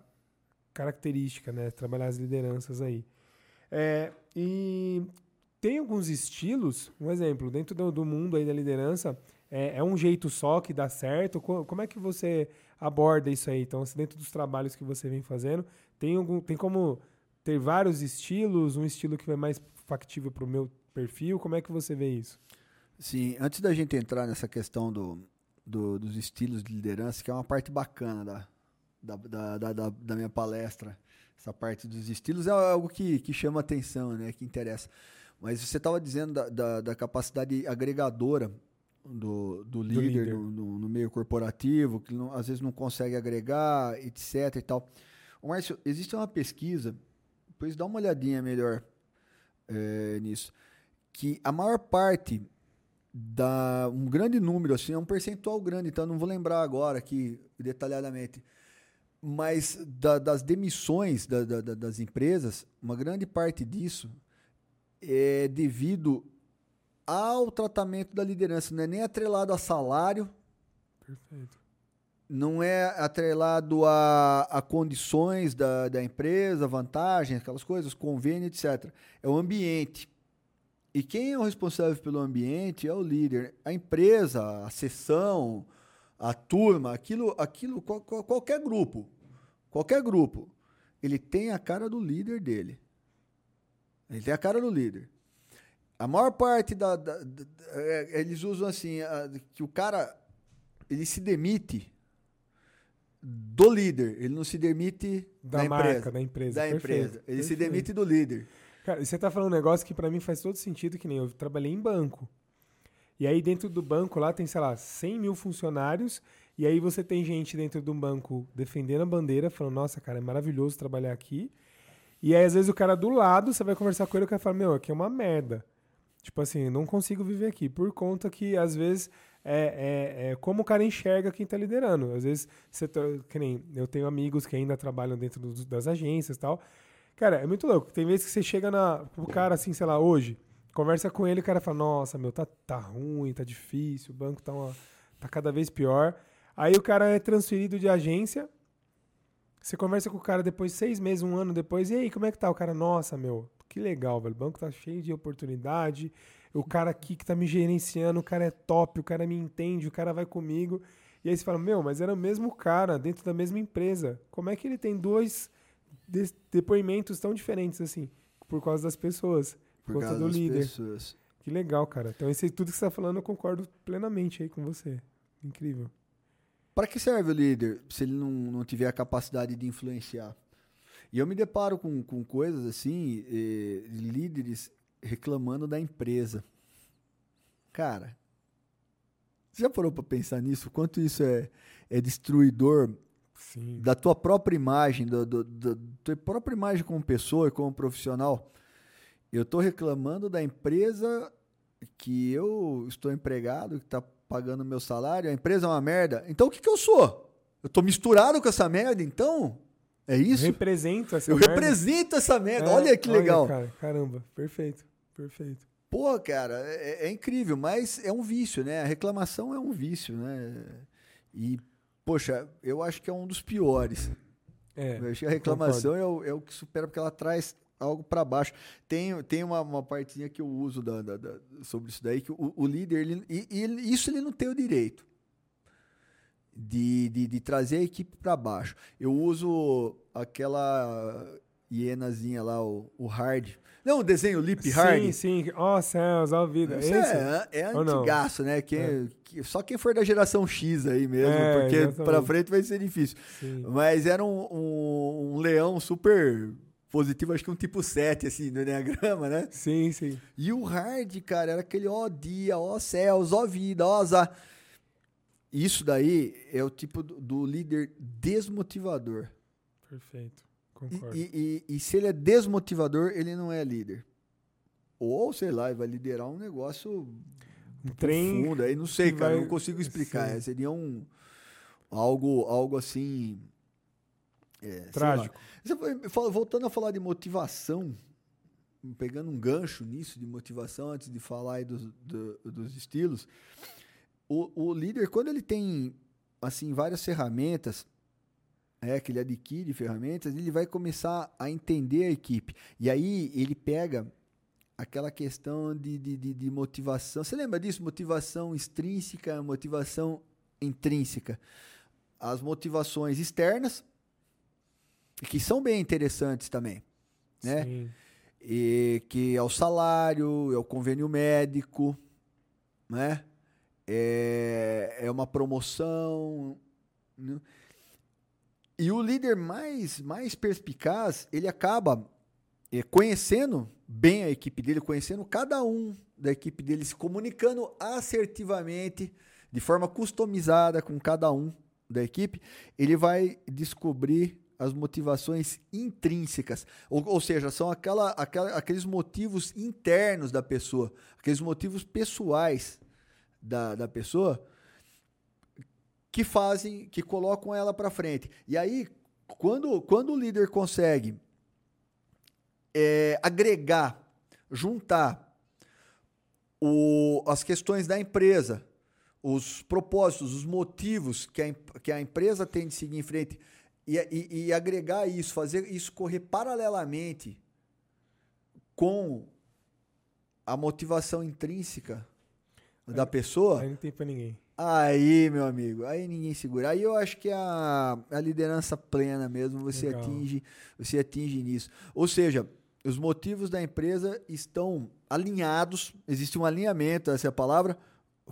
característica, né? Trabalhar as lideranças aí. É, e tem alguns estilos, um exemplo, dentro do, do mundo aí da liderança, É, é, um jeito só que dá certo? Como é que você aborda isso aí? Então, assim, dentro dos trabalhos que você vem fazendo, tem, algum, tem como ter vários estilos, um estilo que é mais factível para o meu perfil? Como é que você vê isso? Sim, antes da gente entrar nessa questão do, do, dos estilos de liderança, que é uma parte bacana da, da, da, da, da minha palestra, essa parte dos estilos é algo que, que chama atenção, né, que interessa. Mas você estava dizendo da, da, da, capacidade agregadora do, do líder, do líder. No, no, no, meio corporativo, que não, às vezes não consegue agregar, etc. e tal. Márcio, existe uma pesquisa, depois dá uma olhadinha melhor é, nisso, que a maior parte da um grande número, assim, é um percentual grande, então não vou lembrar agora aqui detalhadamente, mas da, das demissões da, da, das empresas, uma grande parte disso é devido ao tratamento da liderança, não é nem atrelado a salário. Perfeito. Não é atrelado a, a condições da, da empresa, vantagens, aquelas coisas, convênio, etc. É o ambiente. E quem é o responsável pelo ambiente é o líder. A empresa, a sessão, a turma, aquilo, aquilo qualquer grupo, qualquer grupo, ele tem a cara do líder dele. Ele tem a cara do líder. A maior parte da, da, da é, eles usam assim a, que o cara ele se demite do líder, ele não se demite da, da marca, empresa, da empresa, da empresa. Ele Perfeito. se demite do líder. Cara, você tá falando um negócio que para mim faz todo sentido, que nem eu trabalhei em banco. E aí dentro do banco lá tem, sei lá, 100 mil funcionários, e aí você tem gente dentro do banco defendendo a bandeira, falando, nossa, cara, é maravilhoso trabalhar aqui. E aí às vezes o cara do lado, você vai conversar com ele, o cara fala, meu, aqui é uma merda. Tipo assim, não consigo viver aqui, por conta que às vezes é, é, é, como o cara enxerga quem está liderando. Às vezes, você tá, nem eu tenho amigos que ainda trabalham dentro do, das agências e tal, Cara, é muito louco. Tem vezes que você chega na, pro cara assim, sei lá, hoje, conversa com ele, o cara fala, nossa, meu, tá, tá ruim, tá difícil, o banco tá, uma, tá cada vez pior. Aí o cara é transferido de agência, você conversa com o cara depois de seis meses, um ano depois, e aí, como é que tá? O cara, nossa, meu, que legal, velho. O banco tá cheio de oportunidade. O cara aqui que tá me gerenciando, o cara é top, o cara me entende, o cara vai comigo. E aí você fala, meu, mas era o mesmo cara dentro da mesma empresa. Como é que ele tem dois de depoimentos tão diferentes assim, por causa das pessoas, por, por conta do líder. Pessoas. Que legal, cara. Então, esse tudo que você está falando, eu concordo plenamente aí com você. Incrível. Para que serve o líder se ele não, não tiver a capacidade de influenciar? E eu me deparo com, com coisas assim, eh, líderes reclamando da empresa. Cara, você já parou para pensar nisso? Quanto isso é, é destruidor Sim. da tua própria imagem, da tua própria imagem como pessoa e como profissional. Eu estou reclamando da empresa que eu estou empregado, que está pagando meu salário, a empresa é uma merda. Então o que, que eu sou? Eu estou misturado com essa merda, então? É isso? Eu represento essa eu merda. Eu represento essa merda. É, olha que legal. Olha, cara, caramba, perfeito, perfeito. Pô, cara, é, é, incrível, mas é um vício, né? A reclamação é um vício, né? E Poxa, eu acho que é um dos piores. É, eu acho que a reclamação é o, é o, que supera, porque ela traz algo para baixo. Tem, tem uma, uma partezinha que eu uso da, da, da sobre isso daí, que o, o líder, ele, e, e, isso ele não tem o direito de, de, de trazer a equipe para baixo. Eu uso aquela hienazinha lá, o, o hard. Não, o desenho Lip Hard. Sim, sim. Ó oh, céus, ó vida. Isso Esse? é, é antigaço, né? Quem, é. Que, só quem for da geração X aí mesmo, é, porque exatamente. pra frente vai ser difícil. Sim. Mas era um, um, um, leão super positivo, acho que um tipo 7, assim, no Enneagrama, né? Sim, sim. E o Hard, cara, era aquele ó dia, ó céus, ó vida, ó azar. Isso daí é o tipo do, do líder desmotivador. Perfeito. E, e, e, se ele é desmotivador, ele não é líder. Ou, sei lá, ele vai liderar um negócio um trem profundo. Aí não sei, cara, vai... não consigo explicar. Sim. Seria um algo, algo assim. É, Trágico. Voltando a falar de motivação, pegando um gancho nisso de motivação, antes de falar dos, do, dos estilos, o, o líder, quando ele tem assim várias ferramentas é, que ele adquire ferramentas, ele vai começar a entender a equipe. E aí ele pega aquela questão de, de, de, de motivação. Você lembra disso? Motivação extrínseca, motivação intrínseca. As motivações externas, que são bem interessantes também, né? Sim. E que é o salário, é o convênio médico, né? É, é uma promoção. Né? E o líder mais, mais perspicaz, ele acaba é, conhecendo bem a equipe dele, conhecendo cada um da equipe dele, se comunicando assertivamente, de forma customizada com cada um da equipe, ele vai descobrir as motivações intrínsecas, ou, ou seja, são aquela, aquela, aqueles motivos internos da pessoa, aqueles motivos pessoais da, da pessoa que fazem, que colocam ela para frente. E aí, quando, quando o líder consegue é, agregar, juntar o, as questões da empresa, os propósitos, os motivos que a, que a empresa tem de seguir em frente e, e, e agregar isso, fazer isso correr paralelamente com a motivação intrínseca aí, da pessoa. Aí não tem pra ninguém. Aí, meu amigo, aí ninguém segura. Aí eu acho que a, a liderança plena mesmo, você atinge, você atinge nisso. Ou seja, os motivos da empresa estão alinhados, existe um alinhamento, essa é a palavra,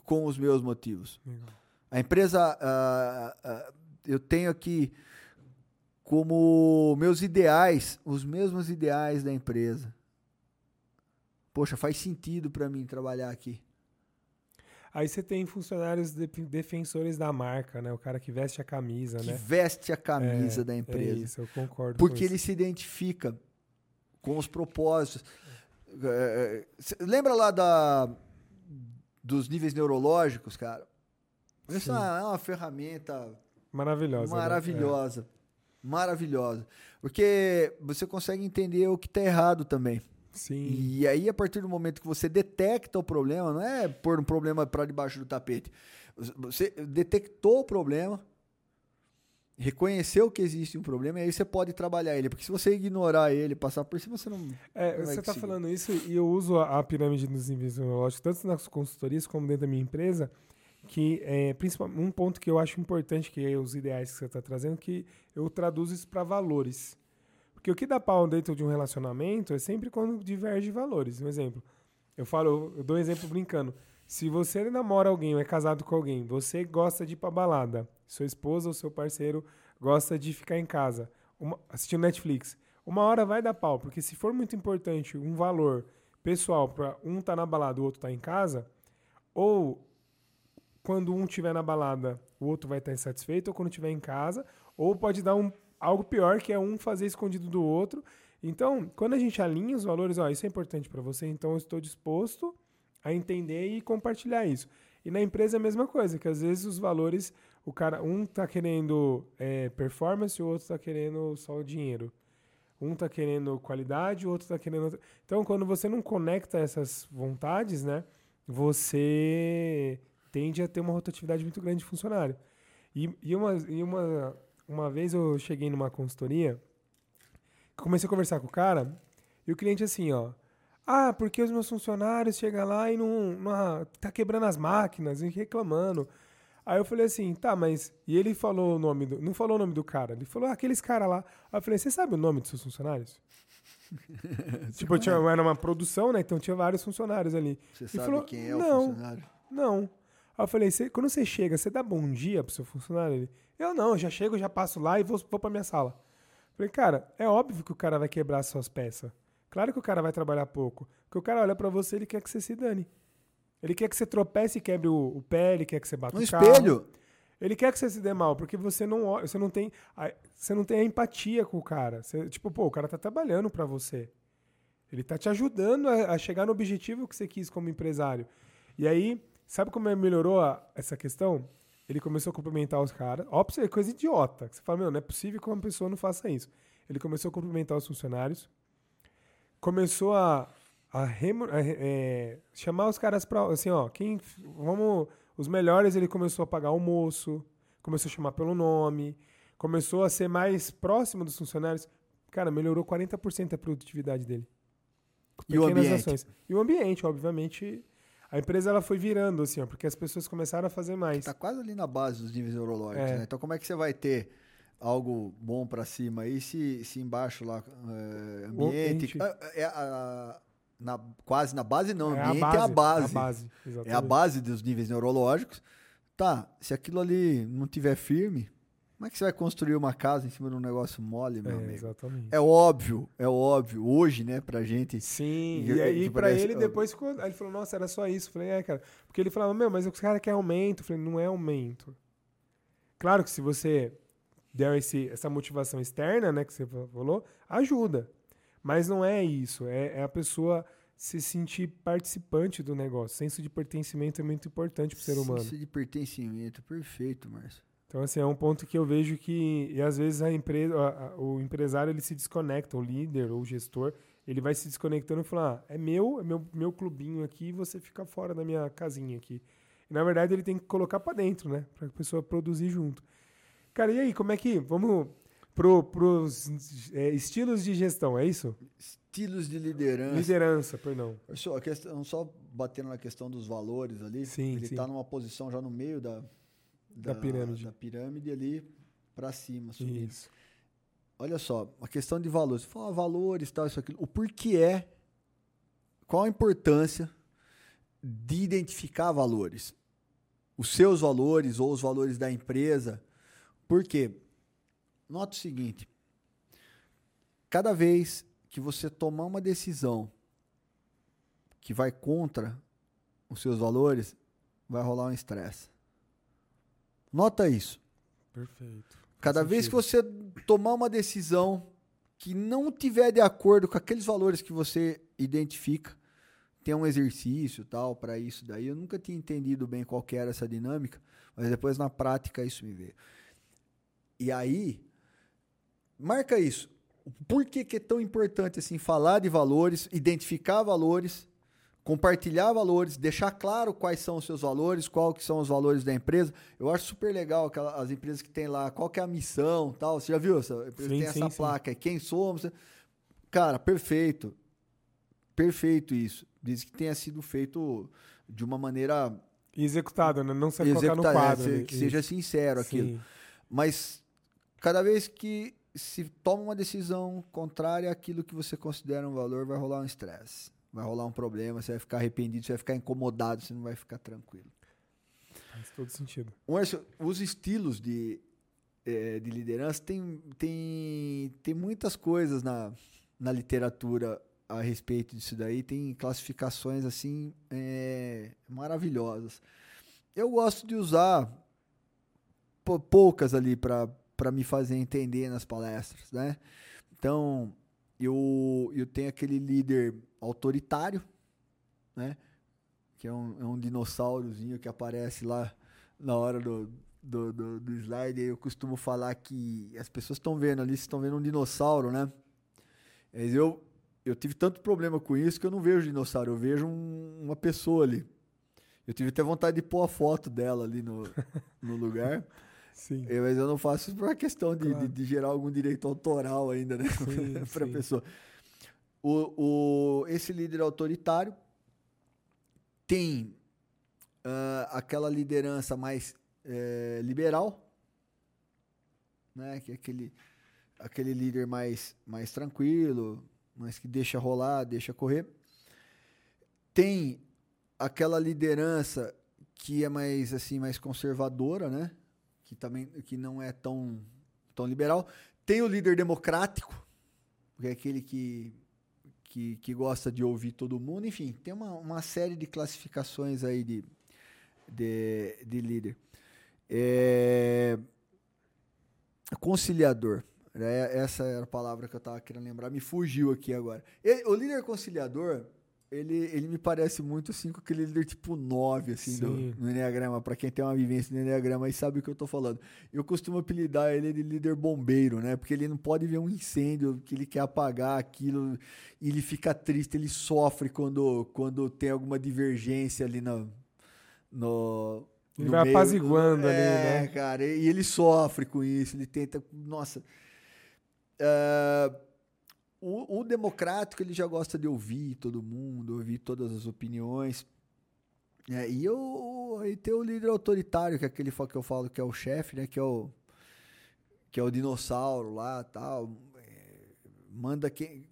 com os meus motivos. Legal. A empresa, uh, uh, eu tenho aqui como meus ideais, os mesmos ideais da empresa. Poxa, faz sentido para mim trabalhar aqui. Aí você tem funcionários de, defensores da marca, né? O cara que veste a camisa, que né? veste a camisa é, da empresa. É isso, eu concordo. Porque ele se identifica com os propósitos. É, é lembra lá da, dos níveis neurológicos, cara? Isso é uma ferramenta maravilhosa. Né? Maravilhosa. Né? maravilhosa. Porque você consegue entender o que está errado também. Sim. E aí, a partir do momento que você detecta o problema, não é pôr um problema para debaixo do tapete. Você detectou o problema, reconheceu que existe um problema, e aí você pode trabalhar ele. Porque se você ignorar ele, passar por cima, você não. É, não você está falando isso e eu uso a, a pirâmide dos neurológicos, tanto nas consultorias como dentro da minha empresa que é, principalmente um ponto que eu acho importante que é os ideais que você está trazendo que eu traduzo isso para valores porque o que dá pau dentro de um relacionamento é sempre quando diverge valores. Um exemplo eu falo eu dou um exemplo brincando. Se você namora alguém ou é casado com alguém você gosta de ir para balada. Sua esposa ou seu parceiro gosta de ficar em casa uma, assistindo Netflix. Uma hora vai dar pau porque se for muito importante um valor pessoal para um tá na balada o outro tá em casa ou quando um estiver na balada, o outro vai estar insatisfeito, ou quando estiver em casa, ou pode dar um, algo pior, que é um fazer escondido do outro. Então, quando a gente alinha os valores, ó, isso é importante para você, então eu estou disposto a entender e compartilhar isso. E na empresa é a mesma coisa, que às vezes os valores, o cara, um está querendo é, performance, o outro está querendo só o dinheiro. Um está querendo qualidade, o outro está querendo. Então, quando você não conecta essas vontades, né, você tende a ter uma rotatividade muito grande de funcionário. E, e, uma, e uma, uma vez eu cheguei numa consultoria, comecei a conversar com o cara, e o cliente assim, ó, ah, porque os meus funcionários chegam lá e não, não tá quebrando as máquinas e reclamando. Aí eu falei assim, tá, mas. E ele falou o nome do. Não falou o nome do cara, ele falou ah, aqueles caras lá. Aí eu falei, você sabe o nome dos seus funcionários? *laughs* tipo, tinha, era uma produção, né? Então tinha vários funcionários ali. Você sabe falou, quem é o não, funcionário? Não. Aí eu falei, quando você chega, você dá bom dia pro seu funcionário? Ele, eu não, já chego, já passo lá e vou, vou pra minha sala. Eu falei, cara, é óbvio que o cara vai quebrar as suas peças. Claro que o cara vai trabalhar pouco. Porque o cara olha para você, ele quer que você se dane. Ele quer que você tropece e quebre o, o pé, ele quer que você bata um o carro. espelho. Ele quer que você se dê mal, porque você não, você não tem, a, você não tem a empatia com o cara. Você, tipo, pô, o cara tá trabalhando para você. Ele tá te ajudando a, a chegar no objetivo que você quis como empresário. E aí, Sabe como ele melhorou a, essa questão? Ele começou a cumprimentar os caras. Óbvio, é coisa idiota. Você fala, meu, não é possível que uma pessoa não faça isso. Ele começou a cumprimentar os funcionários. Começou a, a, a é, chamar os caras para assim, ó, quem vamos os melhores, ele começou a pagar almoço, começou a chamar pelo nome, começou a ser mais próximo dos funcionários. Cara, melhorou 40% a produtividade dele. E o ambiente? ações. E o ambiente, obviamente. A empresa ela foi virando, assim, ó, porque as pessoas começaram a fazer mais. Tá quase ali na base dos níveis neurológicos, É. né? Então como é que você vai ter algo bom pra cima aí se, se embaixo lá é, O ambiente é, é a- na, quase na base não, É ambiente é a base. A base, É a base dos níveis neurológicos. Tá, se aquilo ali não tiver firme, como é que você vai construir uma casa em cima de um negócio mole, meu É, amigo? exatamente. É óbvio, é óbvio. Hoje, né, pra gente. Sim, E- e aí que pra ele depois ficou. Aí ele falou, nossa, era só isso. Eu falei, é, cara. Porque ele falava, meu, mas os caras querem aumento. Eu falei, não é aumento. Claro que se você der esse, essa motivação externa, né, que você falou, ajuda. Mas não é isso. É, é a pessoa se sentir participante do negócio. Senso de pertencimento é muito importante pro ser humano. Senso de pertencimento, perfeito, Márcio. Então, assim, é um ponto que eu vejo que, e às vezes a empresa, a- a- o empresário ele se desconecta, o líder ou o gestor, ele vai se desconectando e falar, ah, é meu, é meu, meu clubinho aqui, você fica fora da minha casinha aqui. E, na verdade, ele tem que colocar pra dentro, né? Pra pessoa produzir junto. Cara, e aí, como é que, vamos pro, pros é, estilos de gestão, é isso? Estilos de liderança. Liderança, perdão. Só, a questão, só batendo na questão dos valores ali, Sim, ele está numa posição já no meio da, Da pirâmide. da pirâmide ali para cima, subindo. Isso. Olha só, a questão de valores. Você fala valores, tal, isso, aquilo. O porquê é, qual a importância de identificar valores? Os seus valores ou os valores da empresa. Por quê? Nota o seguinte: cada vez que você tomar uma decisão que vai contra os seus valores, vai rolar um estresse. Nota isso. Perfeito. Cada Faz vez que você tomar uma decisão que não tiver de acordo com aqueles valores que você identifica, tem um exercício tal para isso daí. Eu nunca tinha entendido bem qual que era essa dinâmica, mas depois na prática isso me veio. E aí, marca isso. Por que, que é tão importante assim falar de valores, identificar valores, compartilhar valores, deixar claro quais são os seus valores, qual que são os valores da empresa. Eu acho super legal aquela, as empresas que tem lá, qual que é a missão, tal. Você já viu essa empresa Sim, tem sim, essa sim. placa, aí, quem somos? Cara, perfeito. Perfeito isso. Diz que tenha sido feito de uma maneira executado, né? Não você colocar no né? quadro. Se- ali. que seja sincero aquilo. Mas cada vez que se toma uma decisão contrária àquilo que você considera um valor, vai rolar um estresse. Vai rolar um problema, você vai ficar arrependido, você vai ficar incomodado, você não vai ficar tranquilo. Faz todo sentido. Os estilos de, eh, de liderança tem, tem, tem muitas coisas na, na literatura a respeito disso daí. Tem classificações assim eh, maravilhosas. Eu gosto de usar pou- poucas ali para me fazer entender nas palestras, né? Então, eu, eu tenho aquele líder autoritário, né? Que é um, é um dinossaurozinho que aparece lá na hora do, do, do, do slide. Eu costumo falar que as pessoas estão vendo ali, estão vendo um dinossauro, né? Mas eu, eu tive tanto problema com isso que eu não vejo dinossauro, eu vejo um- uma pessoa ali. Eu tive até vontade de pôr a foto dela ali no, no lugar. *laughs* Sim. É, mas eu não faço isso por uma questão de, Claro. de, de gerar algum direito autoral ainda, né? *laughs* Para a pessoa. O, o, esse líder autoritário tem ah, aquela liderança mais eh, liberal, né? Que é aquele, aquele líder mais, mais tranquilo, mas que deixa rolar, deixa correr. Tem aquela liderança que é mais assim mais conservadora, né? Que também que não é tão tão liberal. Tem o líder democrático, que é aquele que que, que gosta de ouvir todo mundo. Enfim, tem uma, uma série de classificações aí de de, de líder. É, conciliador. né? Essa era a palavra que eu estava querendo lembrar. Me fugiu aqui agora. Ele- o líder conciliador, ele, ele me parece muito assim com aquele líder tipo 9, assim, do, no Enneagrama. Para quem tem uma vivência no Enneagrama aí sabe o que eu tô falando. Eu costumo apelidar ele de líder bombeiro, né? Porque ele não pode ver um incêndio que ele quer apagar aquilo e ele fica triste, ele sofre quando, quando tem alguma divergência ali na, no. Ele no vai meio- apaziguando ali, é, né? cara, e ele sofre com isso, ele tenta. Nossa. É, O, o, democrático ele já gosta de ouvir todo mundo, ouvir todas as opiniões. É, e eu, e tem o líder autoritário, que é aquele que eu falo que é o chefe, né? Que é o, que é o dinossauro lá tal. É, manda quem.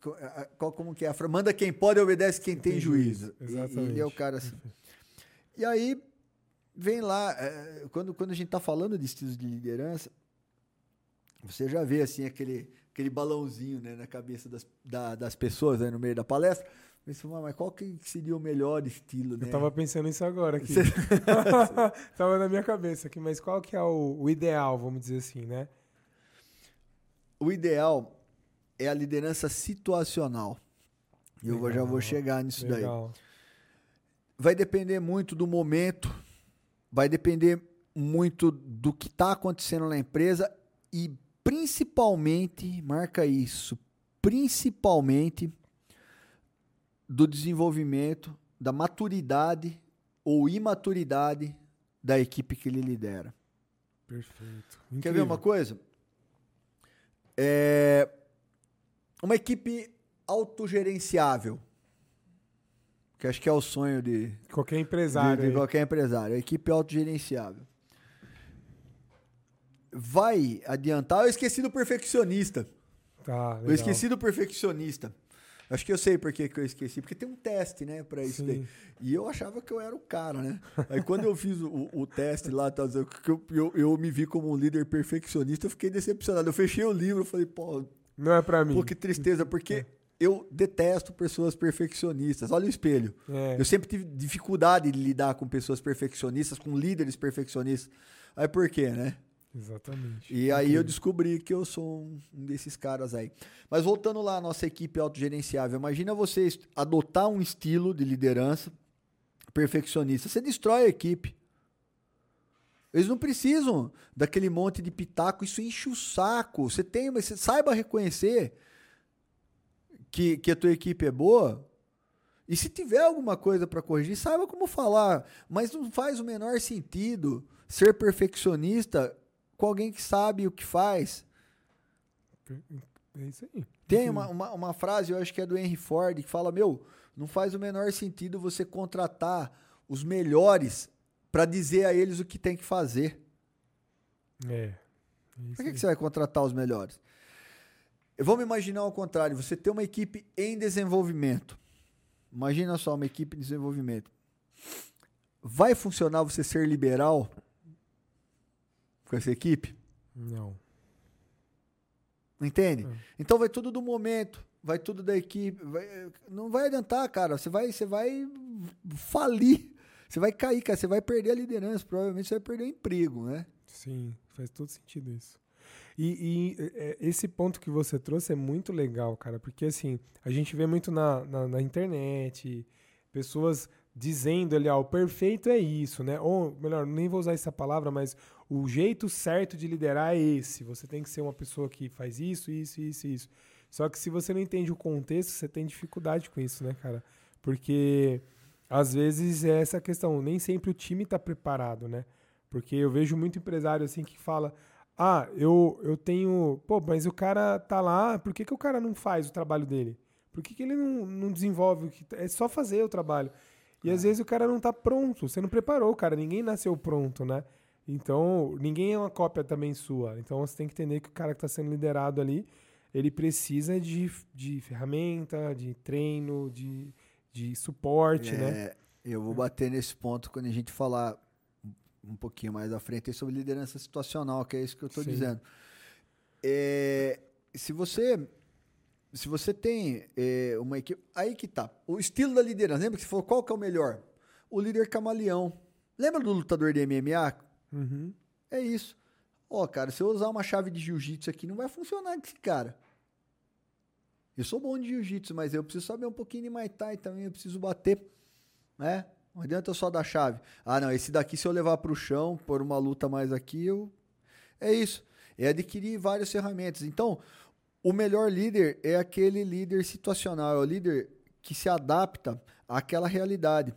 Qual, como que é a Manda quem pode e obedece quem tem, tem juízo. Exatamente. E, ele é o cara assim. E aí vem lá, é, quando, quando a gente está falando de estilos de liderança, você já vê assim aquele, aquele balãozinho né, na cabeça das, da, das pessoas né, no meio da palestra. Mas, mas qual que seria o melhor estilo, né? Eu tava pensando nisso agora aqui. *laughs* tava na minha cabeça aqui, mas qual que é o, o, ideal, vamos dizer assim, né? O ideal é a liderança situacional. E eu já vou chegar nisso legal. daí. Vai depender muito do momento, vai depender muito do que está acontecendo na empresa e principalmente, marca isso, principalmente do desenvolvimento, da maturidade ou imaturidade da equipe que ele lidera. Perfeito. Incrível. Quer ver uma coisa? É uma equipe autogerenciável, que acho que é o sonho de qualquer empresário. De, de qualquer empresário, a equipe autogerenciável vai adiantar. Eu esqueci do perfeccionista. Tá, legal. Eu esqueci do perfeccionista. Acho que eu sei por que, eu esqueci, porque tem um teste, né, para isso Sim. daí. E eu achava que eu era o cara, né? Aí quando eu fiz o, o teste lá, tá, eu, eu, eu, me vi como um líder perfeccionista, eu fiquei decepcionado. Eu fechei o livro, falei, pô. Não é para mim. Pô, que tristeza, porque é. eu detesto pessoas perfeccionistas. Olha o espelho. É. Eu sempre tive dificuldade de lidar com pessoas perfeccionistas, com líderes perfeccionistas. Aí por quê, né? Exatamente. E aí eu descobri que eu sou um, desses caras aí. Mas voltando lá à nossa equipe autogerenciável, imagina você adotar um estilo de liderança perfeccionista. Você destrói a equipe. Eles não precisam daquele monte de pitaco, isso enche o saco. Você tem, mas você saiba reconhecer que, que a tua equipe é boa. E se tiver alguma coisa para corrigir, saiba como falar. Mas não faz o menor sentido ser perfeccionista com alguém que sabe o que faz. É isso aí. Tem uma, uma, uma, frase, eu acho que é do Henry Ford, que fala: Meu, não faz o menor sentido você contratar os melhores para dizer a eles o que tem que fazer. É. Por que, que você vai contratar os melhores? Vamos imaginar ao contrário: você tem uma equipe em desenvolvimento. Imagina só, uma equipe em desenvolvimento. Vai funcionar você ser liberal com essa equipe? Não. Entende? É. Então vai tudo do momento, vai tudo da equipe. Vai, não vai adiantar, cara. Você vai, você vai falir. Você vai cair, cara. Você vai perder a liderança. Provavelmente você vai perder o emprego, né? Sim, faz todo sentido isso. E, e é, esse ponto que você trouxe é muito legal, cara, porque assim, a gente vê muito na, na, na internet, pessoas dizendo ali, ó, o perfeito é isso, né? Ou melhor, nem vou usar essa palavra, mas o jeito certo de liderar é esse. Você tem que ser uma pessoa que faz isso, isso, isso, isso. Só que se você não entende o contexto, você tem dificuldade com isso, né, cara? Porque às vezes é essa questão, nem sempre o time está preparado, né? Porque eu vejo muito empresário assim que fala: "Ah, eu eu tenho, pô, mas o cara tá lá, por que, que o cara não faz o trabalho dele? Por que, que ele não, não desenvolve o que é só fazer o trabalho?" E às é. vezes o cara não tá pronto, você não preparou, cara, ninguém nasceu pronto, né? Então, ninguém é uma cópia também sua. Então, você tem que entender que o cara que está sendo liderado ali, ele precisa de, de ferramenta, de treino, de, de suporte, né? é, né? Eu vou bater nesse ponto quando a gente falar um pouquinho mais à frente sobre liderança situacional, que é isso que eu estou dizendo. É, se você se você tem é, uma equipe. Aí que tá. O estilo da liderança. Lembra que você falou qual que é o melhor? O líder camaleão. Lembra do lutador de MMA? Uhum. É isso. Ó, cara, se eu usar uma chave de jiu-jitsu aqui, não vai funcionar com esse cara. Eu sou bom de jiu-jitsu, mas eu preciso saber um pouquinho de Muay Thai também. Eu preciso bater. Né? Não adianta eu só dar chave. Ah, não, esse daqui, se eu levar para o chão, por uma luta mais aqui, eu. É isso. É adquirir várias ferramentas. Então, o melhor líder é aquele líder situacional, é o líder que se adapta àquela realidade.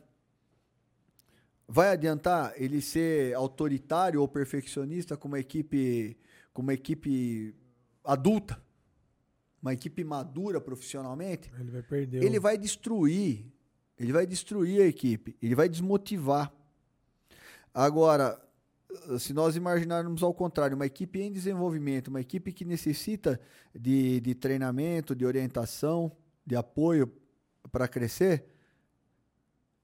Vai adiantar ele ser autoritário ou perfeccionista com uma equipe, com uma equipe adulta? uma equipe madura profissionalmente, Ele vai perder. ele vai destruir, ele vai destruir a equipe, ele vai desmotivar. Agora, se nós imaginarmos ao contrário, uma equipe em desenvolvimento, uma equipe que necessita de, de treinamento, de orientação, de apoio para crescer,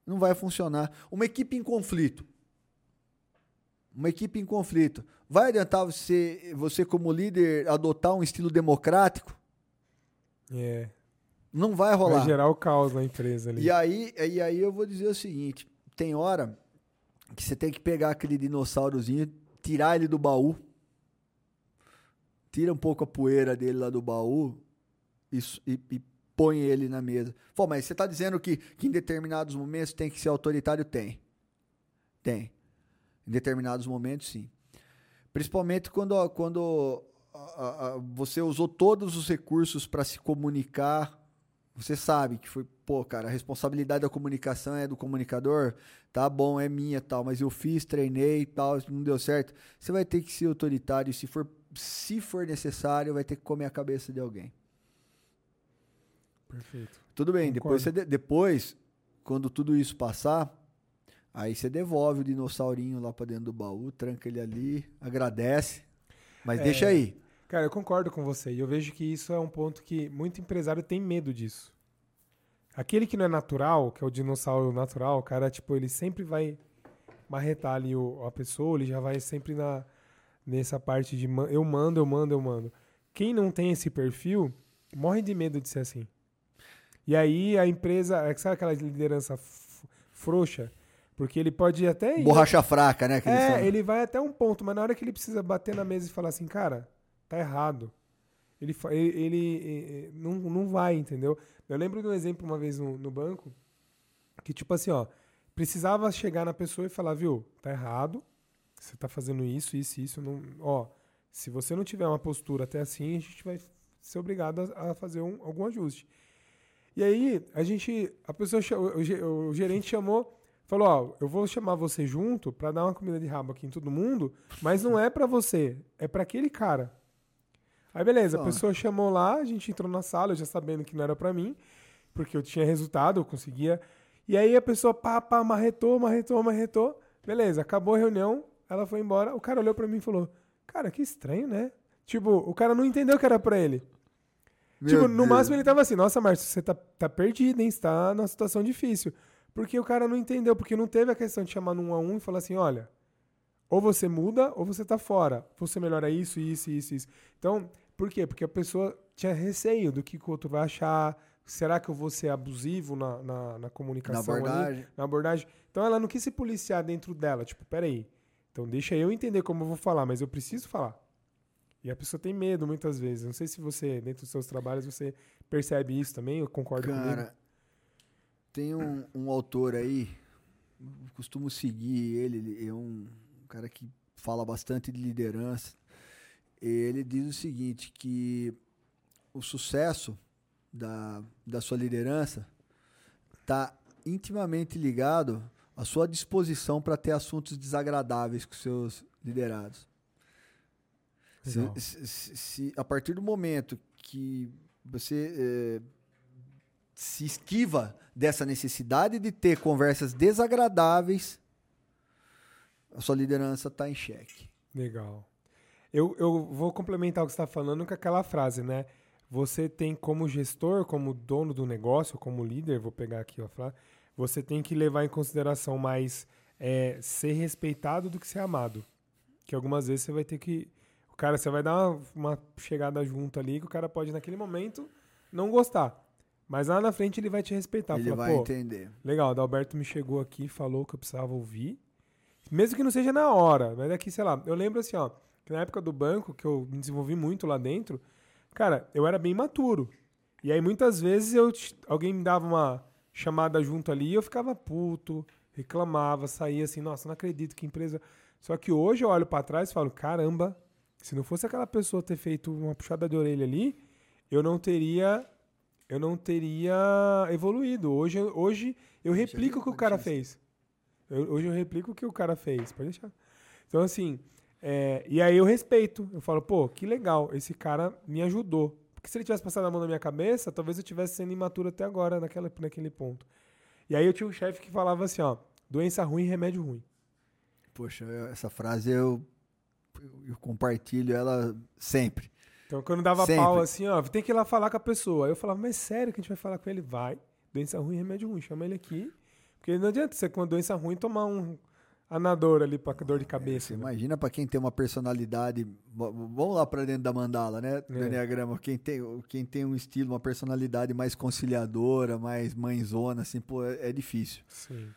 não vai funcionar. Uma equipe em conflito. Uma equipe em conflito. Vai adiantar você, você como líder, adotar um estilo democrático? É. Não vai rolar. Vai gerar o caos na empresa ali. E aí, e aí eu vou dizer o seguinte: tem hora que você tem que pegar aquele dinossaurozinho, tirar ele do baú, tira um pouco a poeira dele lá do baú e, e- e põe ele na mesa. Pô, mas você está dizendo que, que em determinados momentos tem que ser autoritário? Tem. Tem. Em determinados momentos, sim. Principalmente quando, quando a- a- você usou todos os recursos para se comunicar. Você sabe que foi, pô, cara, a responsabilidade da comunicação é do comunicador. Tá bom, é minha tal, mas eu fiz, treinei e tal, não deu certo. Você vai ter que ser autoritário. e Se for, se for necessário, vai ter que comer a cabeça de alguém. Perfeito. Tudo bem, depois, você de- depois, quando tudo isso passar, aí você devolve o dinossaurinho lá pra dentro do baú, tranca ele ali, agradece, mas É. deixa aí. Cara, eu concordo com você. E eu vejo que isso é um ponto que muito empresário tem medo disso. Aquele que não é natural, que é o dinossauro natural, o cara, tipo, ele sempre vai marretar ali o- a pessoa, ele já vai sempre na, nessa parte de eu mando, eu mando, eu mando. Quem não tem esse perfil, morre de medo de ser assim. E aí a empresa, é sabe aquela liderança frouxa? Porque ele pode até ir Borracha fraca, né? é, ele vai até um ponto, mas na hora que ele precisa bater na mesa e falar assim, cara, tá errado. Ele, ele, ele, eh, eh, não, não vai, entendeu? Eu lembro de um exemplo uma vez no, no banco, que tipo assim, ó, precisava chegar na pessoa e falar, viu, tá errado, você tá fazendo isso, isso, isso, não, ó, se você não tiver uma postura até assim, a gente vai ser obrigado a, a fazer um- algum ajuste. E aí, a gente, a pessoa, o, o ge- o gerente chamou, falou, ó, eu vou chamar você junto pra dar uma comida de rabo aqui em todo mundo, mas não é pra você, é pra aquele cara. Aí beleza, a pessoa chamou lá, a gente entrou na sala, já sabendo que não era pra mim, porque eu tinha resultado, eu conseguia. E aí a pessoa pá, pá, marretou, marretou, marretou. Beleza, acabou a reunião, ela foi embora. O cara olhou pra mim e falou: Cara, que estranho, né? Tipo, o cara não entendeu que era pra ele. Meu tipo, no Deus. máximo ele tava assim: Nossa, Márcio, você tá, tá perdido, hein? Você tá numa situação difícil. Porque o cara não entendeu, porque não teve a questão de chamar no um a um e falar assim: Olha, ou você muda ou você tá fora. Você melhora isso, isso, isso, isso. Então, por quê? Porque a pessoa tinha receio do que, o outro vai achar. Será que eu vou ser abusivo na, na, na Na comunicação ali? abordagem. na abordagem. Então ela não quis se policiar dentro dela, tipo, peraí. Então deixa eu entender como eu vou falar, mas eu preciso falar. E a pessoa tem medo muitas vezes. Não sei se você, dentro dos seus trabalhos, você percebe isso também, eu concordo comigo. Cara, tem um, um autor aí, costumo seguir ele, ele é um cara que fala bastante de liderança. Ele diz o seguinte, que o sucesso da, da sua liderança está intimamente ligado à sua disposição para ter assuntos desagradáveis com seus liderados. Se, se- se a partir do momento que você eh, se esquiva dessa necessidade de ter conversas desagradáveis, a sua liderança está em xeque. Legal. Eu, eu vou complementar o que você está falando com aquela frase, né? Você tem como gestor, como dono do negócio, como líder, vou pegar aqui a frase, você tem que levar em consideração mais é, ser respeitado do que ser amado. Que algumas vezes você vai ter que. O cara, você vai dar uma, uma chegada junto ali que o cara pode, naquele momento, não gostar. Mas lá na frente ele vai te respeitar. Ele Falar, vai entender. Legal, o Adalberto me chegou aqui, falou que eu precisava ouvir. Mesmo que não seja na hora, mas daqui, sei lá, eu lembro assim, ó, que na época do banco, que eu me desenvolvi muito lá dentro, cara, eu era bem maturo. E aí muitas vezes eu alguém me dava uma chamada junto ali e eu ficava puto, reclamava, saía assim, nossa, não acredito que empresa. Só que hoje eu olho pra trás e falo, caramba, se não fosse aquela pessoa ter feito uma puxada de orelha ali, eu não teria eu não teria evoluído. Hoje, eu- hoje eu replico o que o cara fez. Eu- hoje eu replico o que o cara fez. Pode deixar. Então, assim, é, e aí eu respeito. Eu falo, pô, que legal, esse cara me ajudou. Porque se ele tivesse passado a mão na minha cabeça, talvez eu tivesse sendo imaturo até agora, naquela, naquele ponto. E aí eu tinha um chefe que falava assim, ó, doença ruim, remédio ruim. Poxa, essa frase eu, eu compartilho ela sempre. Então, quando dava sempre. pau assim, ó, tem que ir lá falar com a pessoa. Aí eu falava, mas sério que a gente vai falar com ele? Vai. Doença ruim, remédio ruim. Chama ele aqui. Porque não adianta você com uma doença ruim tomar um anador ali para dor de cabeça. É, né? Imagina para quem tem uma personalidade. Vamos lá para dentro da mandala, né? Do é. Enneagrama. Quem tem, quem tem um estilo, uma personalidade mais conciliadora, mais mãezona, assim, pô, é, é difícil. Sim.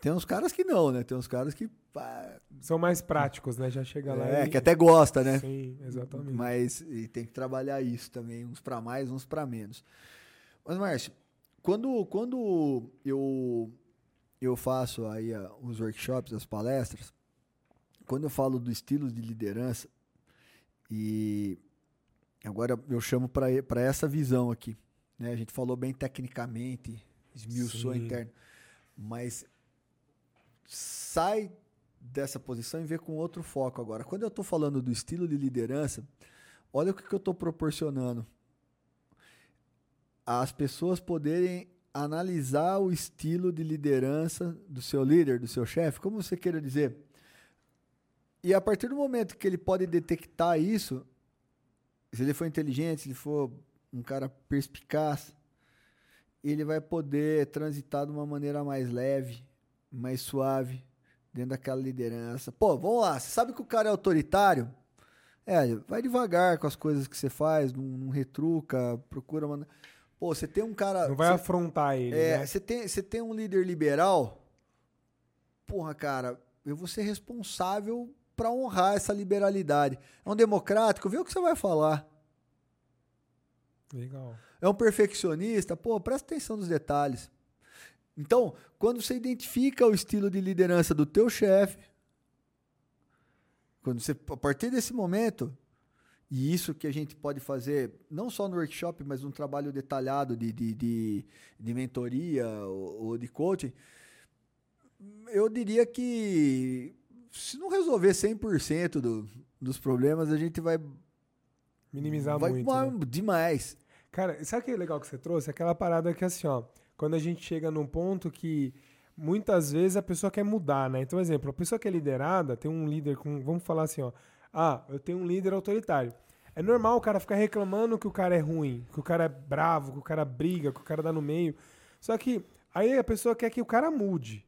Tem uns caras que não, né? Tem uns caras que. Pá, São mais práticos, né? Já chega lá. É, e... que até gosta, né? Sim, exatamente. Mas tem que trabalhar isso também, uns para mais, uns para menos. Mas, Márcio, quando, quando eu eu faço aí os workshops, as palestras, quando eu falo do estilo de liderança, e agora eu chamo para essa visão aqui. Né? A gente falou bem tecnicamente, esmiuçou interno, mas sai dessa posição e vê com outro foco agora. Quando eu estou falando do estilo de liderança, olha o que, que eu estou proporcionando. As pessoas poderem analisar o estilo de liderança do seu líder, do seu chefe, como você queira dizer. E a partir do momento que ele pode detectar isso, se ele for inteligente, se ele for um cara perspicaz, ele vai poder transitar de uma maneira mais leve, mais suave, dentro daquela liderança. Pô, vamos lá, você sabe que o cara é autoritário? É, vai devagar com as coisas que você faz, não, não retruca, procura uma Pô, você tem um cara. Não vai você, afrontar ele. É, né? você, tem, você tem um líder liberal. Porra, cara, eu vou ser responsável para honrar essa liberalidade. É um democrático, vê o que você vai falar. Legal. É um perfeccionista, pô, presta atenção nos detalhes. Então, quando você identifica o estilo de liderança do teu chefe, quando você a partir desse momento, e isso que a gente pode fazer, não só no workshop, mas um trabalho detalhado de, de, de, de mentoria ou, ou, de coaching, eu diria que se não resolver 100% do, dos problemas, a gente vai... Minimizar vai muito, né? Demais. Cara, sabe o que é legal que você trouxe? Aquela parada que assim, ó, quando a gente chega num ponto que muitas vezes a pessoa quer mudar, né? Então, exemplo, a pessoa que é liderada, tem um líder com, vamos falar assim, ó, ah, eu tenho um líder autoritário. É normal o cara ficar reclamando que o cara é ruim, que o cara é bravo, que o cara briga, que o cara dá no meio. Só que aí a pessoa quer que o cara mude.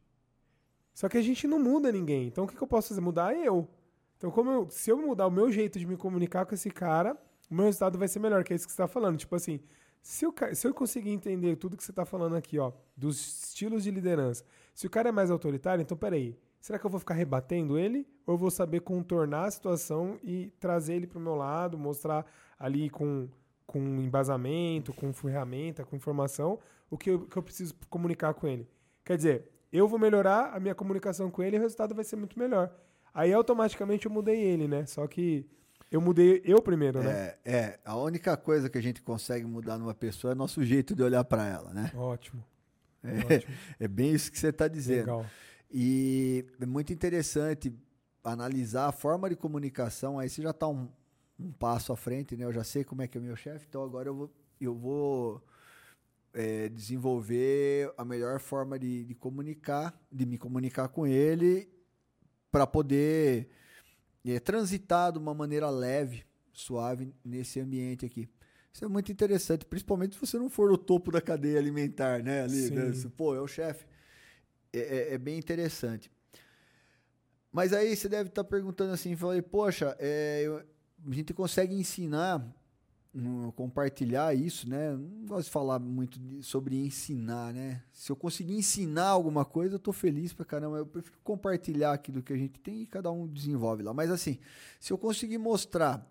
Só que a gente não muda ninguém. Então o que, que eu posso fazer? Mudar eu. Então, como eu, se eu mudar o meu jeito de me comunicar com esse cara, o meu resultado vai ser melhor, que é isso que você está falando. Tipo assim, se eu, se eu conseguir entender tudo que você está falando aqui, ó, dos estilos de liderança, se o cara é mais autoritário, então peraí, será que eu vou ficar rebatendo ele? Ou eu vou saber contornar a situação e trazer ele para o meu lado, mostrar ali com, com embasamento, com ferramenta, com informação, o que eu, que eu preciso comunicar com ele? Quer dizer, eu vou melhorar a minha comunicação com ele e o resultado vai ser muito melhor. Aí automaticamente eu mudei ele, né? Só que eu mudei eu primeiro, né? É, é, a única coisa que a gente consegue mudar numa pessoa é nosso jeito de olhar para ela, né? Ótimo. É, Ótimo. é bem isso que você está dizendo. Legal. E é muito interessante analisar a forma de comunicação. Aí você já está um, um, passo à frente, né? Eu já sei como é que é o meu chefe, então agora eu vou, eu vou é, desenvolver a melhor forma de, de comunicar, de me comunicar com ele, para poder é, transitar de uma maneira leve, suave nesse ambiente aqui. Isso é muito interessante, principalmente se você não for o topo da cadeia alimentar, né? Ali, né? Pô, é o chefe é, é, é bem interessante. Mas aí você deve estar tá perguntando assim, falei, poxa, é, eu, a gente consegue ensinar, compartilhar isso, né? Não gosto de falar muito de, sobre ensinar, né? Se eu conseguir ensinar alguma coisa, eu tô feliz pra caramba. Eu prefiro compartilhar aquilo que a gente tem e cada um desenvolve lá. Mas assim, se eu conseguir mostrar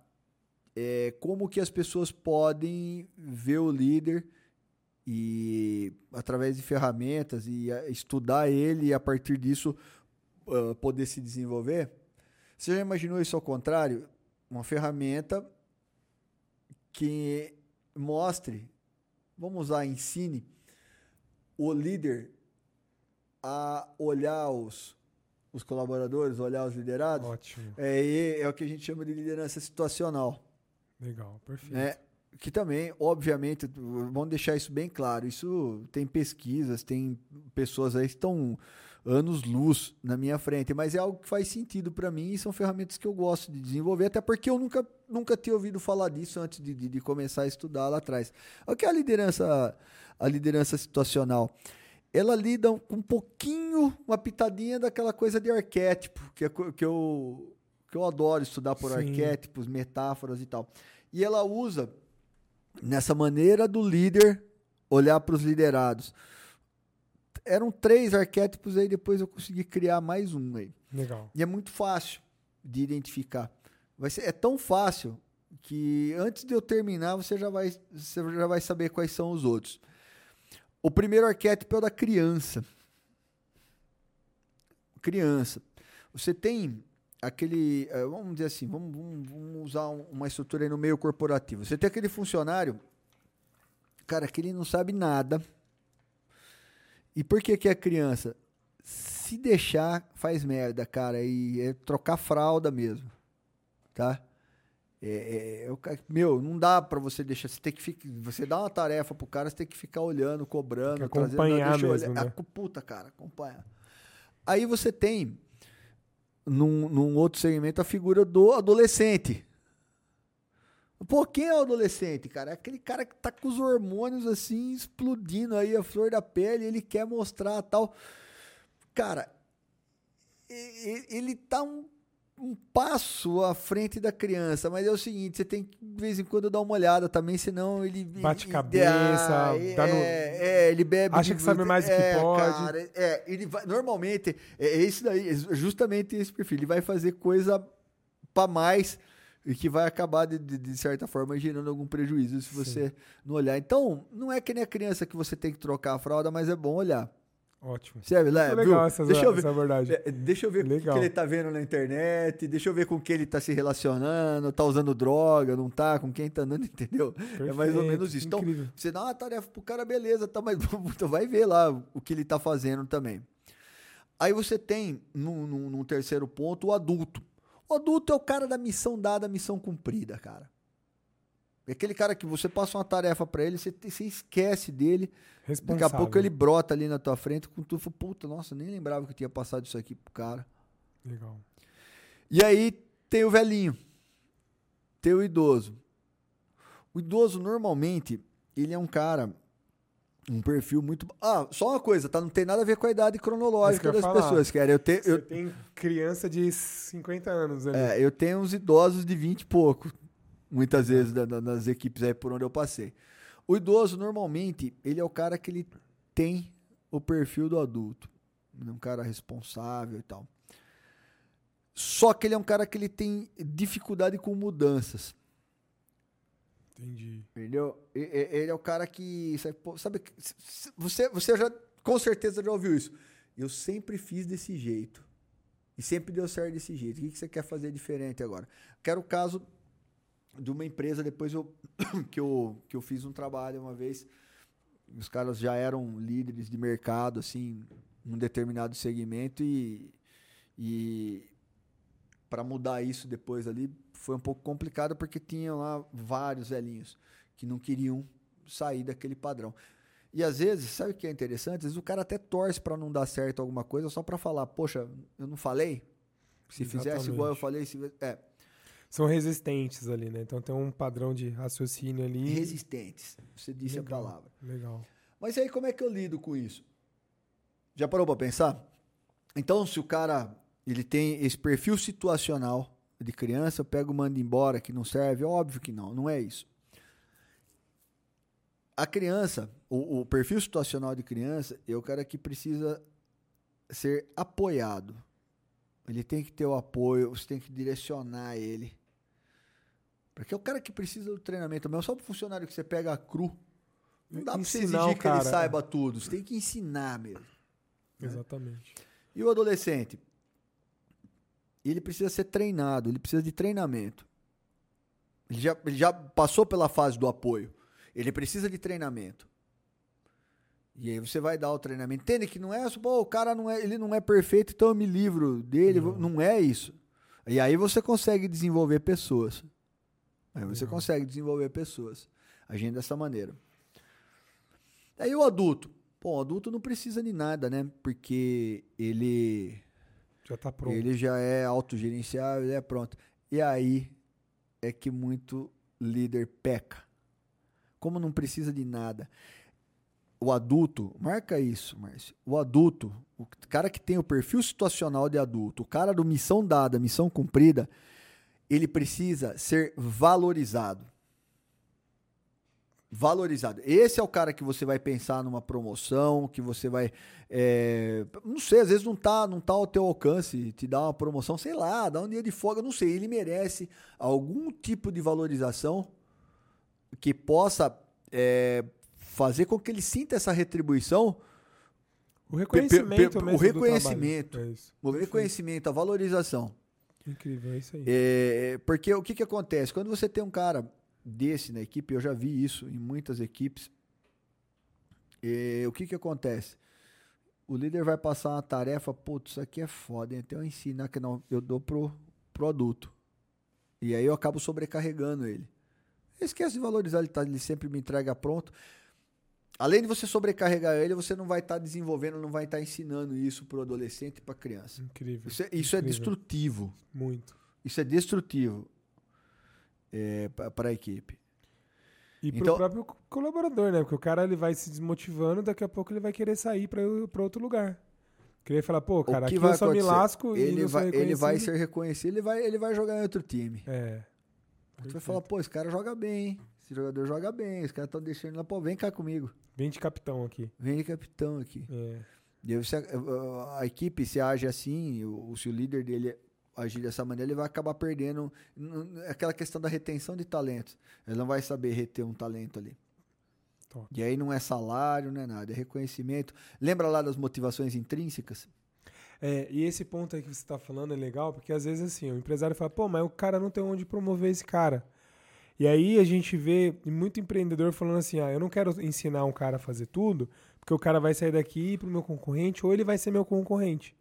é, como que as pessoas podem ver o líder e através de ferramentas e estudar ele e a partir disso uh, poder se desenvolver. Você já imaginou isso ao contrário? Uma ferramenta que mostre, vamos usar, ensine o líder a olhar os, os colaboradores, olhar os liderados. Ótimo. É, é o que a gente chama de liderança situacional. Legal, perfeito. É, que também, obviamente, vamos deixar isso bem claro. Isso tem pesquisas, tem pessoas aí que estão anos-luz na minha frente, mas é algo que faz sentido para mim e são ferramentas que eu gosto de desenvolver, até porque eu nunca, nunca tinha ouvido falar disso antes de, de, de começar a estudar lá atrás. O que é a liderança, a liderança situacional? Ela lida com um pouquinho, uma pitadinha daquela coisa de arquétipo, que, é, que, eu, que eu adoro estudar por Sim. arquétipos, metáforas e tal. E ela usa nessa maneira do líder olhar para os liderados eram três arquétipos aí, depois eu consegui criar mais um aí. Legal. E é muito fácil de identificar. Vai ser, é tão fácil que antes de eu terminar, você já vai, você já vai saber quais são os outros. O primeiro arquétipo é o da criança. Criança. Você tem aquele. Eh, vamos dizer assim, vamos, vamos, vamos usar uma estrutura aí no meio corporativo. Você tem aquele funcionário, cara, que ele não sabe nada e por que que é criança? Se deixar, faz merda, cara. E é trocar fralda mesmo, tá? É, é, é, meu, não dá para você deixar. Você tem que ficar, você dá uma tarefa pro cara, você tem que ficar olhando, cobrando, acompanhar trazendo, mesmo, olhar, né? a, puta, cara, acompanha. Aí você tem num, num outro segmento a figura do adolescente. Pô, quem é o adolescente, cara? É aquele cara que tá com os hormônios assim explodindo aí, a flor da pele, ele quer mostrar tal. Cara, ele tá um, um passo à frente da criança, mas é o seguinte, você tem que de vez em quando dar uma olhada também, senão ele bate cabeça, é, no... é, ele bebe, acha que sabe mais do que é, pode. Cara, é, ele vai, normalmente é, é esse daí, é justamente esse perfil, ele vai fazer coisa para mais e que vai acabar, de, de, de, certa forma, gerando algum prejuízo se você Sim. não olhar. Então, não é que nem a criança que você tem que trocar a fralda, mas é bom olhar. Ótimo. Serve, Lé, legal essa, deixa eu ver, essa abordagem. É, deixa eu ver o que ele tá vendo na internet, deixa eu ver com quem ele tá se relacionando, tá usando droga, não tá, com quem tá andando, *laughs* entendeu? Perfeito, é mais ou menos isso. Então, incrível. você dá uma tarefa pro cara, beleza, tá, mas *laughs* então vai ver lá o que ele tá fazendo também. Aí você tem, num, num, num terceiro ponto, o adulto. O adulto é o cara da missão dada, missão cumprida, cara. É aquele cara que você passa uma tarefa para ele, você, você, esquece dele. Daqui a pouco ele brota ali na tua frente com tudo. Puta, nossa, nem lembrava que eu tinha passado isso aqui pro cara. Legal. E aí tem o velhinho. Tem o idoso. O idoso, normalmente, ele é um cara um perfil muito. Ah, só uma coisa, tá? Não tem nada a ver com a idade cronológica das falar. pessoas, cara. Eu tenho. Eu... tem criança de 50 anos. É, eu tenho uns idosos de 20 e pouco, muitas vezes, da, da, nas equipes aí por onde eu passei. O idoso, normalmente, ele é o cara que ele tem o perfil do adulto. É um cara responsável e tal. Só que ele é um cara que ele tem dificuldade com mudanças. Entendi. Entendeu? Ele é o cara que. Sabe, você, você já com certeza já ouviu isso. Eu sempre fiz desse jeito. E sempre deu certo desse jeito. O que você quer fazer diferente agora? Quero o caso de uma empresa, depois eu, *coughs* que, eu, que eu fiz um trabalho uma vez. Os caras já eram líderes de mercado, assim, num determinado segmento e, e para mudar isso depois ali foi um pouco complicado porque tinha lá vários velhinhos que não queriam sair daquele padrão. E às vezes, sabe o que é interessante? Às vezes o cara até torce para não dar certo alguma coisa só para falar, poxa, eu não falei? Se Exatamente. fizesse igual eu falei, se... é. São resistentes ali, né? Então tem um padrão de raciocínio ali. Resistentes. Você disse legal, a palavra. Legal. Mas aí como é que eu lido com isso? Já parou para pensar? Então, se o cara ele tem esse perfil situacional de criança, eu pego e mando embora que não serve? Óbvio que não, não é isso. A criança, o, o perfil situacional de criança, é o cara que precisa ser apoiado. Ele tem que ter o apoio, você tem que direcionar ele. Porque é o cara que precisa do treinamento mesmo. Só para o funcionário que você pega cru. Não dá para você exigir que ele saiba tudo. Você tem que ensinar mesmo. Né? Exatamente. E o adolescente? ele precisa ser treinado, ele precisa de treinamento. Ele já, ele já passou pela fase do apoio. Ele precisa de treinamento. E aí você vai dar o treinamento. Entende que não é, pô, o cara não é, ele não é perfeito, então eu me livro dele. Não, não é isso. E aí você consegue desenvolver pessoas. Aí você não. consegue desenvolver pessoas. agindo dessa maneira. Aí o adulto. Bom, o adulto não precisa de nada, né? Porque ele. Já tá pronto. Ele já é autogerenciável, ele é pronto. E aí é que muito líder peca. Como não precisa de nada. O adulto, marca isso, Márcio. O adulto, o cara que tem o perfil situacional de adulto, o cara do missão dada, missão cumprida, ele precisa ser valorizado. Valorizado. Esse é o cara que você vai pensar numa promoção, que você vai. É, não sei, às vezes não tá, não tá ao teu alcance, te dá uma promoção, sei lá, dá um dia de folga, não sei. Ele merece algum tipo de valorização que possa é, fazer com que ele sinta essa retribuição. O reconhecimento, o reconhecimento, é o reconhecimento, a valorização. Incrível, é isso aí. É, porque o que, que acontece? Quando você tem um cara desse na equipe, eu já vi isso em muitas equipes, é, o que, que acontece? O líder vai passar uma tarefa, putz, isso aqui é foda, então eu ensino que não, eu dou pro, pro adulto. E aí eu acabo sobrecarregando ele. Esquece de valorizar, ele, tá, ele sempre me entrega pronto. Além de você sobrecarregar ele, você não vai estar tá desenvolvendo, não vai estar tá ensinando isso para o adolescente e para a criança. Incrível. Isso, é, isso incrível. é destrutivo. Muito. Isso é destrutivo é, para a equipe. E para o então, próprio colaborador, né? Porque o cara ele vai se desmotivando, daqui a pouco ele vai querer sair para outro lugar. Querer falar, pô, cara, aqui eu só me lasco ele e vai, Ele vai ser reconhecido, ele vai, ele vai jogar em outro time. É. Você vai falar, pô, esse cara joga bem, hein? Esse jogador joga bem, esse cara tá deixando lá, pô, vem cá comigo. Vem de capitão aqui. Vem de capitão aqui. É. A, equipe, se age assim, o, se o líder dele agir dessa maneira, ele vai acabar perdendo aquela questão da retenção de talentos. Ele não vai saber reter um talento ali. Top. E aí não é salário, não é nada, é reconhecimento. Lembra lá das motivações intrínsecas? É, e esse ponto aí que você está falando é legal, porque às vezes assim, o empresário fala, pô, mas o cara não tem onde promover esse cara. E aí a gente vê muito empreendedor falando assim: ah, eu não quero ensinar um cara a fazer tudo, porque o cara vai sair daqui e pro meu concorrente, ou ele vai ser meu concorrente.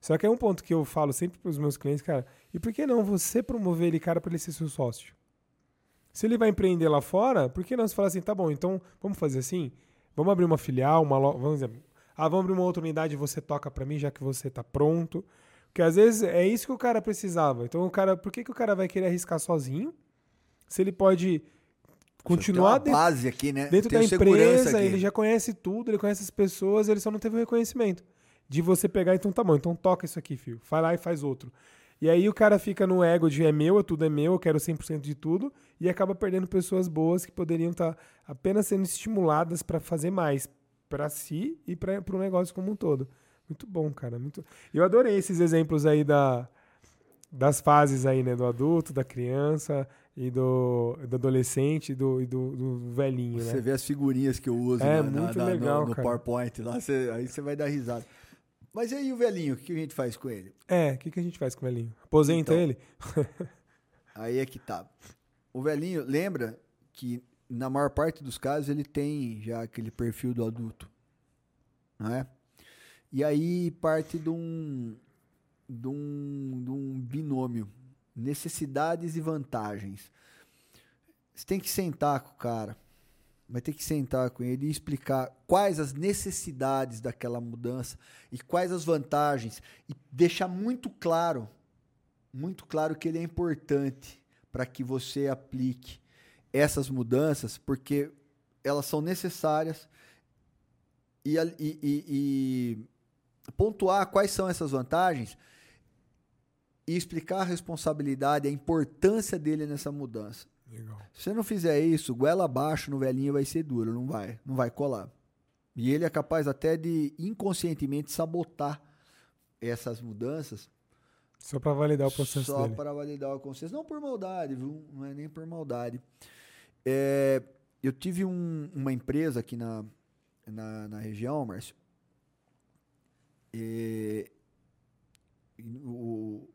Só que é um ponto que eu falo sempre para os meus clientes, cara, e por que não você promover ele, cara, para ele ser seu sócio? Se ele vai empreender lá fora, por que não você fala assim, tá bom, então vamos fazer assim? Vamos abrir uma filial, uma lo... vamos dizer, ah, vamos abrir uma outra unidade você toca para mim, já que você tá pronto. Porque às vezes é isso que o cara precisava. Então o cara, por que, que o cara vai querer arriscar sozinho? Se ele pode continuar dentro, base aqui, né? dentro da empresa, ele já conhece tudo, ele conhece as pessoas, ele só não teve o reconhecimento. De você pegar, então tá bom, então toca isso aqui, filho. Vai lá e faz outro. E aí o cara fica no ego de é meu, tudo é meu, eu quero 100% de tudo, e acaba perdendo pessoas boas que poderiam estar tá apenas sendo estimuladas para fazer mais para si e para o negócio como um todo. Muito bom, cara. Muito... Eu adorei esses exemplos aí da, das fases aí, né? Do adulto, da criança e do, do adolescente e do, e do, do velhinho, você né? vê as figurinhas que eu uso é, na, muito na, legal, no, no PowerPoint. Lá você, aí você vai dar risada. Mas e aí o velhinho, o que a gente faz com ele? É, o que, que a gente faz com o velhinho? Aposenta então, ele? *laughs* aí é que tá. O velhinho, lembra que na maior parte dos casos ele tem já aquele perfil do adulto, não é? E aí parte de um, de um, de um binômio necessidades e vantagens. Você tem que sentar com o cara, vai ter que sentar com ele e explicar quais as necessidades daquela mudança e quais as vantagens e deixar muito claro, muito claro que ele é importante para que você aplique essas mudanças, porque elas são necessárias e, e, e, e pontuar quais são essas vantagens e explicar a responsabilidade, a importância dele nessa mudança. Legal. Se você não fizer isso, goela abaixo no velhinho vai ser duro, não vai, não vai colar. E ele é capaz até de inconscientemente sabotar essas mudanças. Só para validar o processo Só para validar o processo. Não por maldade, viu? Não é nem por maldade. É, eu tive um, uma empresa aqui na, na, na região, Márcio. E, o,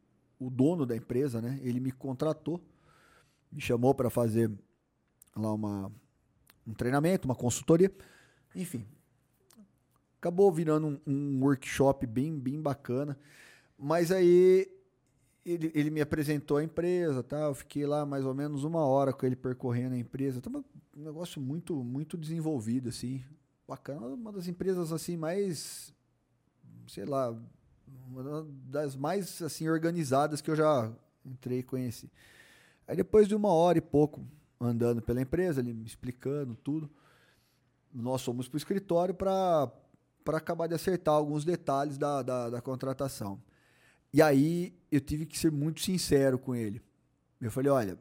o dono da empresa, né? Ele me contratou, me chamou para fazer lá uma, um treinamento, uma consultoria, enfim. Acabou virando um, um workshop bem, bem bacana. Mas aí ele, ele me apresentou a empresa, tá? Eu fiquei lá mais ou menos uma hora com ele percorrendo a empresa. Tava um negócio muito, muito desenvolvido, assim. Bacana. Uma das empresas, assim, mais, sei lá, uma das mais, assim, organizadas que eu já entrei e conheci. Aí depois de uma hora e pouco andando pela empresa, ele me explicando tudo, nós fomos para o escritório para acabar de acertar alguns detalhes da, da, da contratação. E aí eu tive que ser muito sincero com ele. Eu falei, olha,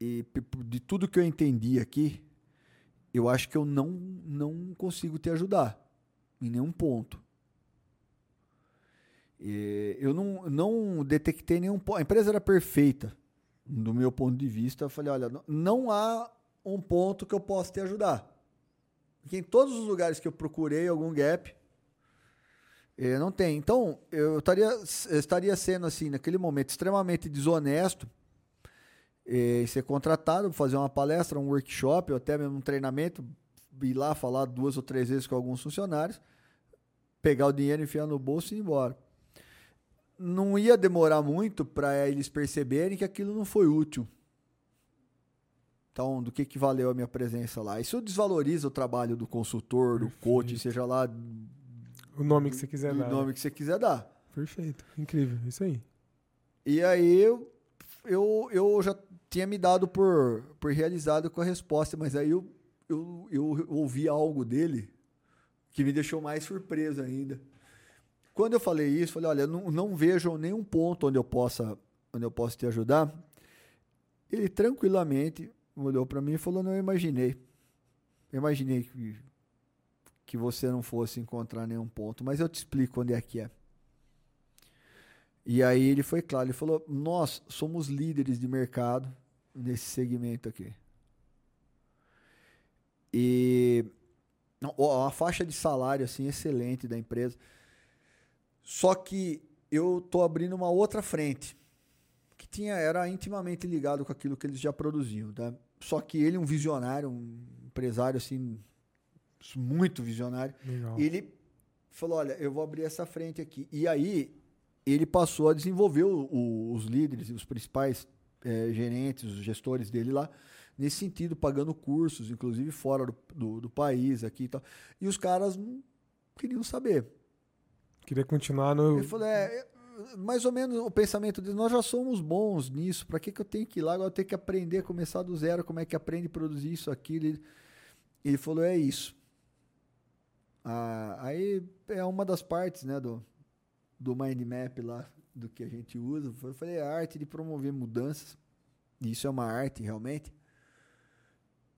e de tudo que eu entendi aqui, eu acho que eu não, não consigo te ajudar em nenhum ponto. E eu não, não detectei nenhum ponto. A empresa era perfeita, do meu ponto de vista. Eu falei, olha, não há um ponto que eu possa te ajudar. Porque em todos os lugares que eu procurei algum gap, é, não tem. Então, eu estaria, eu estaria sendo, assim, naquele momento, extremamente desonesto é, ser contratado fazer uma palestra, um workshop, ou até mesmo um treinamento, ir lá falar duas ou três vezes com alguns funcionários, pegar o dinheiro, enfiar no bolso e ir embora. Não ia demorar muito para eles perceberem que aquilo não foi útil. Então, do que, que valeu a minha presença lá? Isso desvaloriza o trabalho do consultor, do coach, seja lá o nome que você quiser o dar. O nome que você quiser dar. Perfeito. Incrível. Isso aí. E aí eu, eu, eu já tinha me dado por, por realizado com a resposta, mas aí eu, eu, eu ouvi algo dele que me deixou mais surpreso ainda. Quando eu falei isso, falei, olha, não, não vejo nenhum ponto onde eu possa onde eu possa te ajudar. Ele tranquilamente olhou para mim e falou, não, eu imaginei. Eu imaginei que que você não fosse encontrar nenhum ponto, mas eu te explico onde é que é. E aí ele foi claro, ele falou: "Nós somos líderes de mercado nesse segmento aqui". E a faixa de salário assim excelente da empresa. Só que eu tô abrindo uma outra frente que tinha era intimamente ligado com aquilo que eles já produziam, tá? Só que ele um visionário, um empresário assim muito visionário. Legal. Ele falou: Olha, eu vou abrir essa frente aqui. E aí ele passou a desenvolver o, o, os líderes, os principais é, gerentes, os gestores dele lá, nesse sentido, pagando cursos, inclusive fora do, do, do país aqui e tal. E os caras não queriam saber. Queria continuar no. Ele falou: é, é mais ou menos o pensamento dele, nós já somos bons nisso, para que, que eu tenho que ir lá? Agora eu tenho que aprender, começar do zero, como é que aprende a produzir isso, aquilo. Ele, ele falou: é isso. Ah, aí é uma das partes né, do, do mind map lá, do que a gente usa. Eu falei, a arte de promover mudanças. Isso é uma arte, realmente.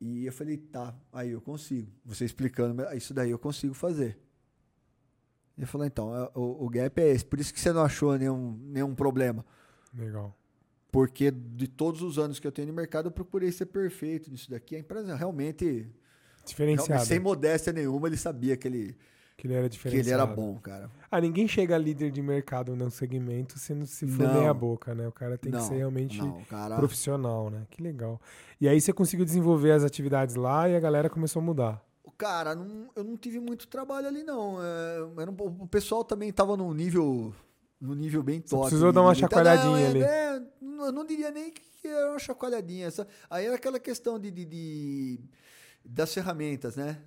E eu falei, tá, aí eu consigo. Você explicando, isso daí eu consigo fazer. Ele falou, então, é, o, o gap é esse. Por isso que você não achou nenhum, nenhum problema. Legal. Porque de todos os anos que eu tenho no mercado, eu procurei ser perfeito nisso daqui. A empresa realmente Diferenciado. Sem modéstia nenhuma, ele sabia que ele, que ele era diferenciado. Que ele era bom, cara. Ah, ninguém chega líder de mercado no segmento se não se for nem a boca, né? O cara tem não, que ser realmente não, cara... profissional, né? Que legal. E aí você conseguiu desenvolver as atividades lá e a galera começou a mudar. Cara, não, eu não tive muito trabalho ali, não. É, era um, o pessoal também tava num nível, num nível bem top. Você precisou dar uma chacoalhadinha não, é, ali. É, eu não diria nem que era uma chacoalhadinha. Aí era aquela questão de, de, de das ferramentas, né?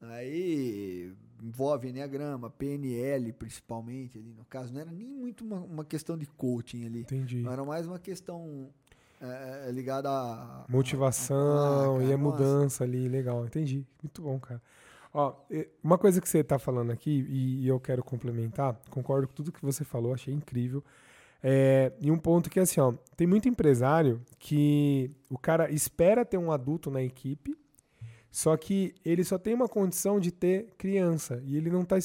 Aí envolve Enneagrama, PNL principalmente ali no caso. Não era nem muito uma, uma questão de coaching ali. Entendi. Era mais uma questão é, é ligada a... Motivação a, a, a, e a mudança ali. Legal, entendi. Muito bom, cara. Ó, uma coisa que você está falando aqui, e, e, eu quero complementar, concordo com tudo que você falou, achei incrível. É, e um ponto que é assim, ó, tem muito empresário que o cara espera ter um adulto na equipe só que ele só tem uma condição de ter criança e ele não, tá,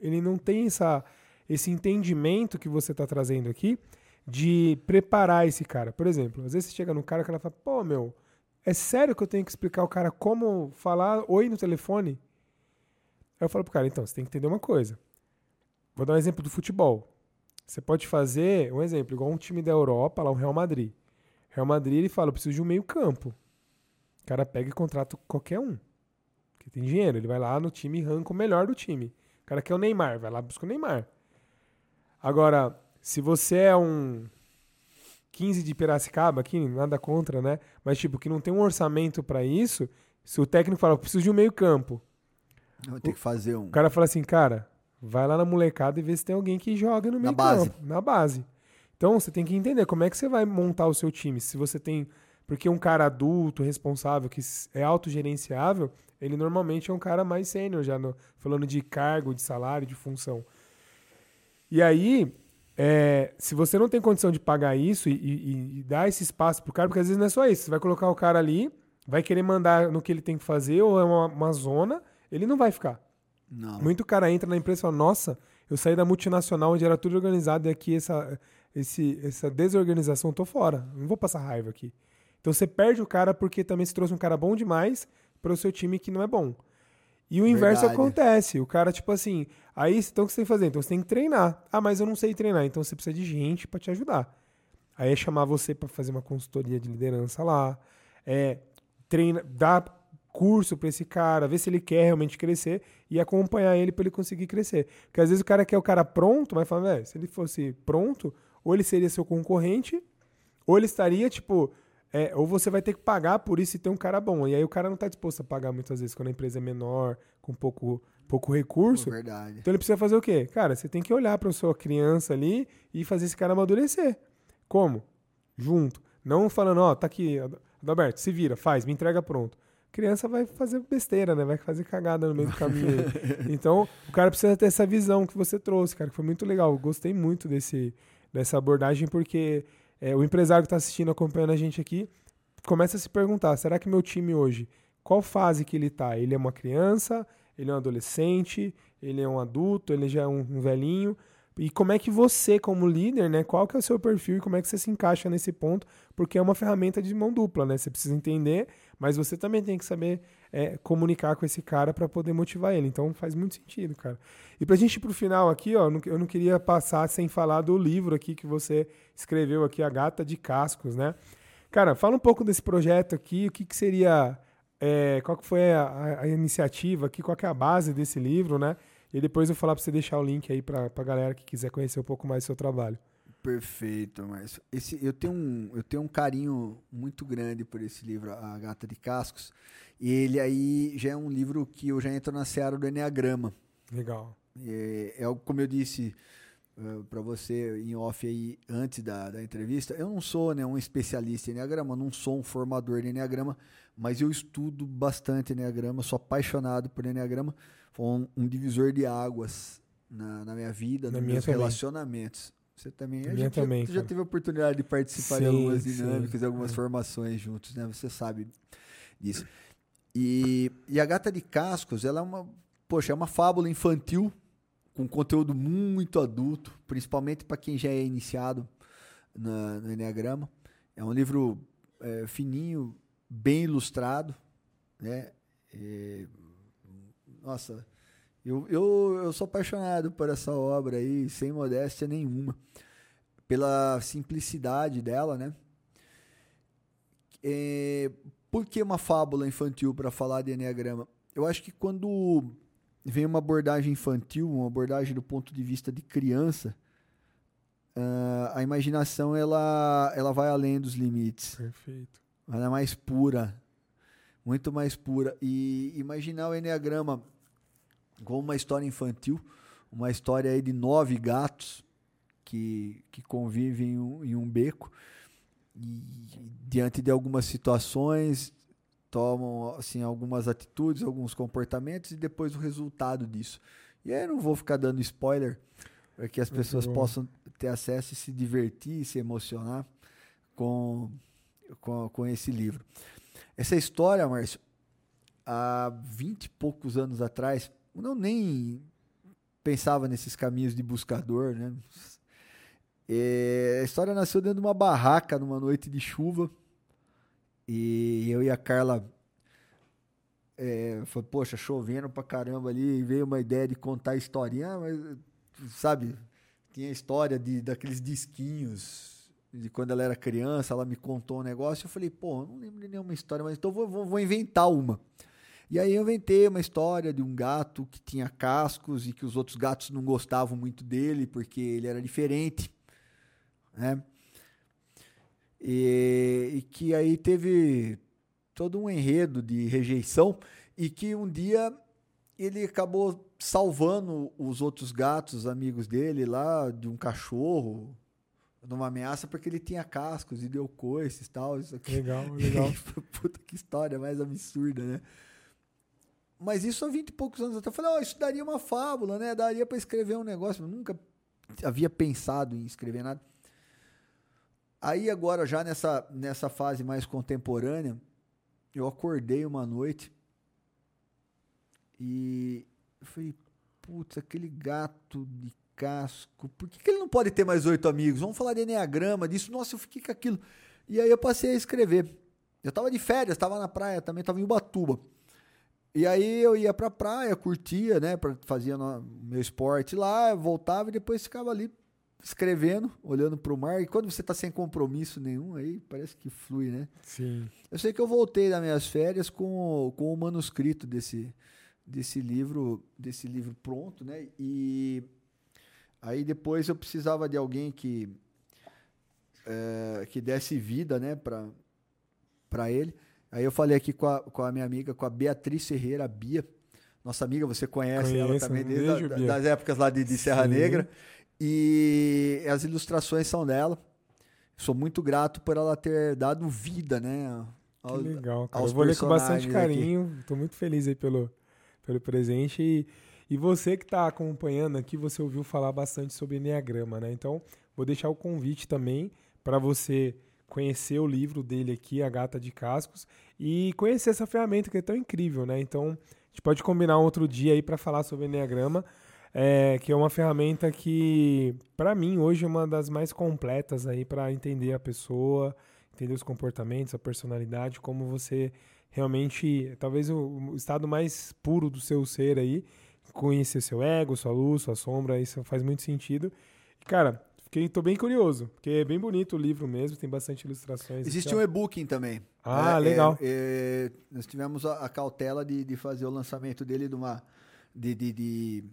ele não tem essa, esse entendimento que você está trazendo aqui de preparar esse cara. Por exemplo, às vezes você chega no cara que ela fala, pô, meu, é sério que eu tenho que explicar ao cara como falar oi no telefone? Aí eu falo pro cara, então, você tem que entender uma coisa. Vou dar um exemplo do futebol. Você pode fazer um exemplo, igual um time da Europa, lá o Real Madrid. Real Madrid, ele fala, eu preciso de um meio campo. O cara pega e contrata qualquer um. Que tem dinheiro. Ele vai lá no time e arranca o melhor do time. O cara quer o Neymar, vai lá buscar o Neymar. Agora, se você é um 15 de Piracicaba, aqui, nada contra, né? Mas, tipo, que não tem um orçamento para isso, se o técnico fala, preciso de um meio-campo. Vou ter que fazer um. O cara fala assim, cara, vai lá na molecada e vê se tem alguém que joga no meio base. campo, na base. Então, você tem que entender como é que você vai montar o seu time. Se você tem. Porque um cara adulto, responsável, que é autogerenciável, ele normalmente é um cara mais sênior já, no, falando de cargo, de salário, de função. E aí, é, se você não tem condição de pagar isso e, e, e dar esse espaço pro cara, porque às vezes não é só isso, você vai colocar o cara ali, vai querer mandar no que ele tem que fazer, ou é uma, uma zona, ele não vai ficar. Não. Muito cara entra na empresa e fala, nossa, eu saí da multinacional onde era tudo organizado e aqui essa, esse, essa desorganização, tô fora. Não vou passar raiva aqui. Então você perde o cara porque também se trouxe um cara bom demais para o seu time que não é bom. E o inverso Verdade. acontece. O cara, tipo assim, aí então o que você tem que fazer? Então você tem que treinar. Ah, mas eu não sei treinar. Então você precisa de gente para te ajudar. Aí é chamar você para fazer uma consultoria de liderança lá. É treina, dar curso para esse cara, ver se ele quer realmente crescer e acompanhar ele para ele conseguir crescer. Porque às vezes o cara quer o cara pronto, mas fala, velho, se ele fosse pronto, ou ele seria seu concorrente, ou ele estaria, tipo, é, ou você vai ter que pagar por isso e ter um cara bom. E aí o cara não está disposto a pagar muitas vezes quando a empresa é menor, com pouco, pouco recurso. Verdade. Então ele precisa fazer o quê? Cara, você tem que olhar para sua criança ali e fazer esse cara amadurecer. Como? Junto. Não falando, ó, tá aqui, Adalberto, se vira, faz, me entrega pronto. criança vai fazer besteira, né? Vai fazer cagada no meio do caminho. *laughs* então, o cara precisa ter essa visão que você trouxe, cara, que foi muito legal. Eu gostei muito desse, dessa abordagem, porque é, o empresário que está assistindo, acompanhando a gente aqui, começa a se perguntar: será que meu time hoje, qual fase que ele está? Ele é uma criança? Ele é um adolescente? Ele é um adulto? Ele já é um, um velhinho? E como é que você, como líder, né? Qual que é o seu perfil e como é que você se encaixa nesse ponto? Porque é uma ferramenta de mão dupla, né? Você precisa entender, mas você também tem que saber é, comunicar com esse cara para poder motivar ele. Então faz muito sentido, cara. E pra gente ir pro final aqui, ó, eu não queria passar sem falar do livro aqui que você escreveu aqui, A Gata de Cascos, né? Cara, fala um pouco desse projeto aqui, o que, que seria. é, qual que foi a, a iniciativa aqui, qual que é a base desse livro, né? E depois eu vou falar para você deixar o link aí para a galera que quiser conhecer um pouco mais do seu trabalho. Perfeito, Márcio. Esse, eu, tenho um, eu tenho um carinho muito grande por esse livro, A Gata de Cascos. E ele aí já é um livro que eu já entro na seara do Enneagrama. Legal. É, é como eu disse para você em off aí antes da, da entrevista, eu não sou né, um especialista em Enneagrama, não sou um formador de Enneagrama, mas eu estudo bastante Enneagrama, sou apaixonado por Enneagrama. Foi um, um divisor de águas na, na minha vida, Na nos minha meus também. relacionamentos. Você também, gente já- também, já, cara. teve a oportunidade de participar de Sim, algumas sim. dinâmicas, de algumas formações juntos, né? Você sabe disso. E, e a Gata de Cascos, ela é uma, poxa, é uma fábula infantil com conteúdo muito adulto, principalmente para quem já é iniciado na, no Enneagrama. É um livro é, fininho, bem ilustrado, né? É, nossa, eu, eu, eu sou apaixonado por essa obra aí, sem modéstia nenhuma, pela simplicidade dela, né? É, por que uma fábula infantil para falar de Enneagrama? Eu acho que quando vem uma abordagem infantil, uma abordagem do ponto de vista de criança, ah, a imaginação ela, ela vai além dos limites. Perfeito. Ela é mais pura, muito mais pura. E imaginar o Enneagrama como uma história infantil, uma história aí de nove gatos que, que convivem em um, em um beco e diante de algumas situações tomam assim algumas atitudes, alguns comportamentos e depois o resultado disso. E aí eu não vou ficar dando spoiler para que as Muito pessoas bom. possam ter acesso e se divertir, se emocionar com com, com esse livro. Essa história, Márcio, há vinte e poucos anos atrás, não nem pensava nesses caminhos de buscador, né? É, a história nasceu dentro de uma barraca numa noite de chuva e eu e a Carla é, foi, poxa, chovendo pra caramba ali, e veio uma ideia de contar a historinha, mas, sabe, tinha a história de, daqueles disquinhos de quando ela era criança, ela me contou um negócio, eu falei, pô, não lembro de nenhuma história, mas então vou, vou, vou inventar uma. E aí eu inventei uma história de um gato que tinha cascos e que os outros gatos não gostavam muito dele porque ele era diferente. né? E, e que aí teve todo um enredo de rejeição e que um dia ele acabou salvando os outros gatos amigos dele lá de um cachorro numa ameaça porque ele tinha cascos e deu coices e tal. Isso aqui. Legal, legal. *laughs* Puta que história mais absurda, né? Mas isso há 20 e poucos anos atrás. Eu falei, oh, isso daria uma fábula, né? Daria para escrever um negócio. Eu nunca havia pensado em escrever nada. Aí agora, já nessa, nessa fase mais contemporânea, eu acordei uma noite e falei, putz, aquele gato de casco, por que, que ele não pode ter mais oito amigos? Vamos falar de Enneagrama, disso. Nossa, eu fiquei com aquilo. E aí eu passei a escrever. Eu tava de férias, tava na praia também, tava em Ubatuba. E aí eu ia pra praia, curtia, né? Pra, fazia no, meu esporte lá, voltava e depois ficava ali escrevendo, olhando pro mar. E quando você tá sem compromisso nenhum, aí parece que flui, né? Sim. Eu sei que eu voltei das minhas férias com, com o manuscrito desse, desse livro, desse livro pronto, né? E aí depois eu precisava de alguém que é, que desse vida, né, para para ele. Aí eu falei aqui com a, com a minha amiga, com a Beatriz Ferreira, a Bia, nossa amiga, você conhece Conheço, ela também desde beijo, das épocas lá de, de Serra Sim. Negra. E as ilustrações são dela. Sou muito grato por ela ter dado vida, né? Que legal, cara. Eu vou ler com bastante carinho. Tô muito feliz aí pelo, pelo presente. E, e você que tá acompanhando aqui, você ouviu falar bastante sobre Enneagrama, né? Então, vou deixar o convite também para você conhecer o livro dele aqui, A Gata de Cascos, e conhecer essa ferramenta que é tão incrível, né? Então, a gente pode combinar um outro dia aí para falar sobre Enneagrama, é, que é uma ferramenta que, para mim, hoje é uma das mais completas aí para entender a pessoa, entender os comportamentos, a personalidade, como você realmente, talvez o, o estado mais puro do seu ser aí, conhecer seu ego, sua luz, sua sombra, isso faz muito sentido. E, cara, fiquei, tô bem curioso, porque é bem bonito o livro mesmo, tem bastante ilustrações. Existe aqui, um e-booking também. Ah, É, legal. é, é, nós tivemos a, a cautela de, de fazer o lançamento dele de uma de, de, de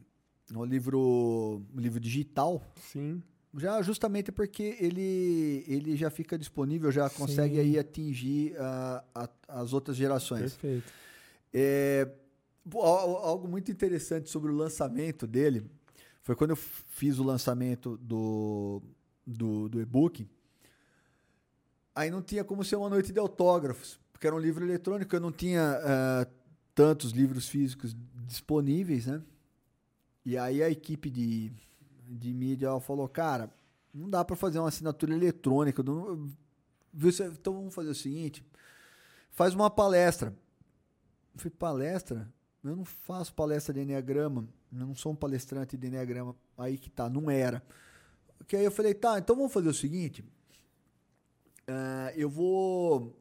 um livro um livro digital Sim, já justamente porque ele ele já fica disponível já consegue Sim. aí atingir a- a- as outras gerações perfeito. é, algo muito interessante sobre o lançamento dele foi quando eu fiz o lançamento do, do, do e-book. Aí não tinha como ser uma noite de autógrafos, porque era um livro eletrônico, eu não tinha ah, tantos livros físicos disponíveis, né? E aí a equipe de, de mídia falou, cara, não dá para fazer uma assinatura eletrônica. não- então vamos fazer o seguinte, faz uma palestra. Eu falei, palestra? Eu não faço palestra de Enneagrama. Não sou um palestrante de Enneagrama. Aí que tá, não era. Que aí eu falei, tá, então vamos fazer o seguinte. ah, eu vou.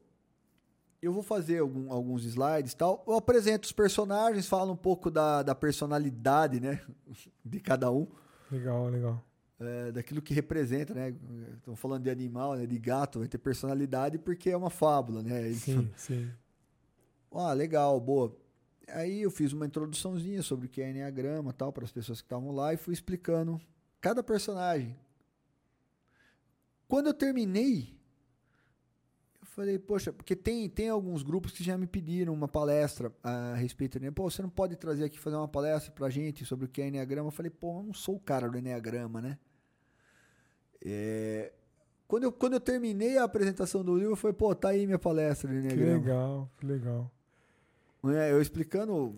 Eu vou fazer algum- alguns slides e tal. Eu apresento os personagens, falo um pouco da, da personalidade, né? *laughs* De cada um. Legal, legal. é, daquilo que representa, né? Estão falando de animal, né? De gato, vai ter personalidade porque é uma fábula, né? Eles Sim, sim. Ah, legal, boa. Aí eu fiz uma introduçãozinha sobre o que é Enneagrama tal, para as pessoas que estavam lá e fui explicando cada personagem. Quando eu terminei, eu falei, poxa, porque tem, tem alguns grupos que já me pediram uma palestra a respeito do Enneagrama. Pô, você não pode trazer aqui fazer uma palestra pra gente sobre o que é Enneagrama? Eu falei, pô, eu não sou o cara do Enneagrama, né? É, Quando, eu, quando eu terminei a apresentação do livro, falei, pô, tá aí minha palestra do Que Enneagrama. legal, que legal. É, eu explicando,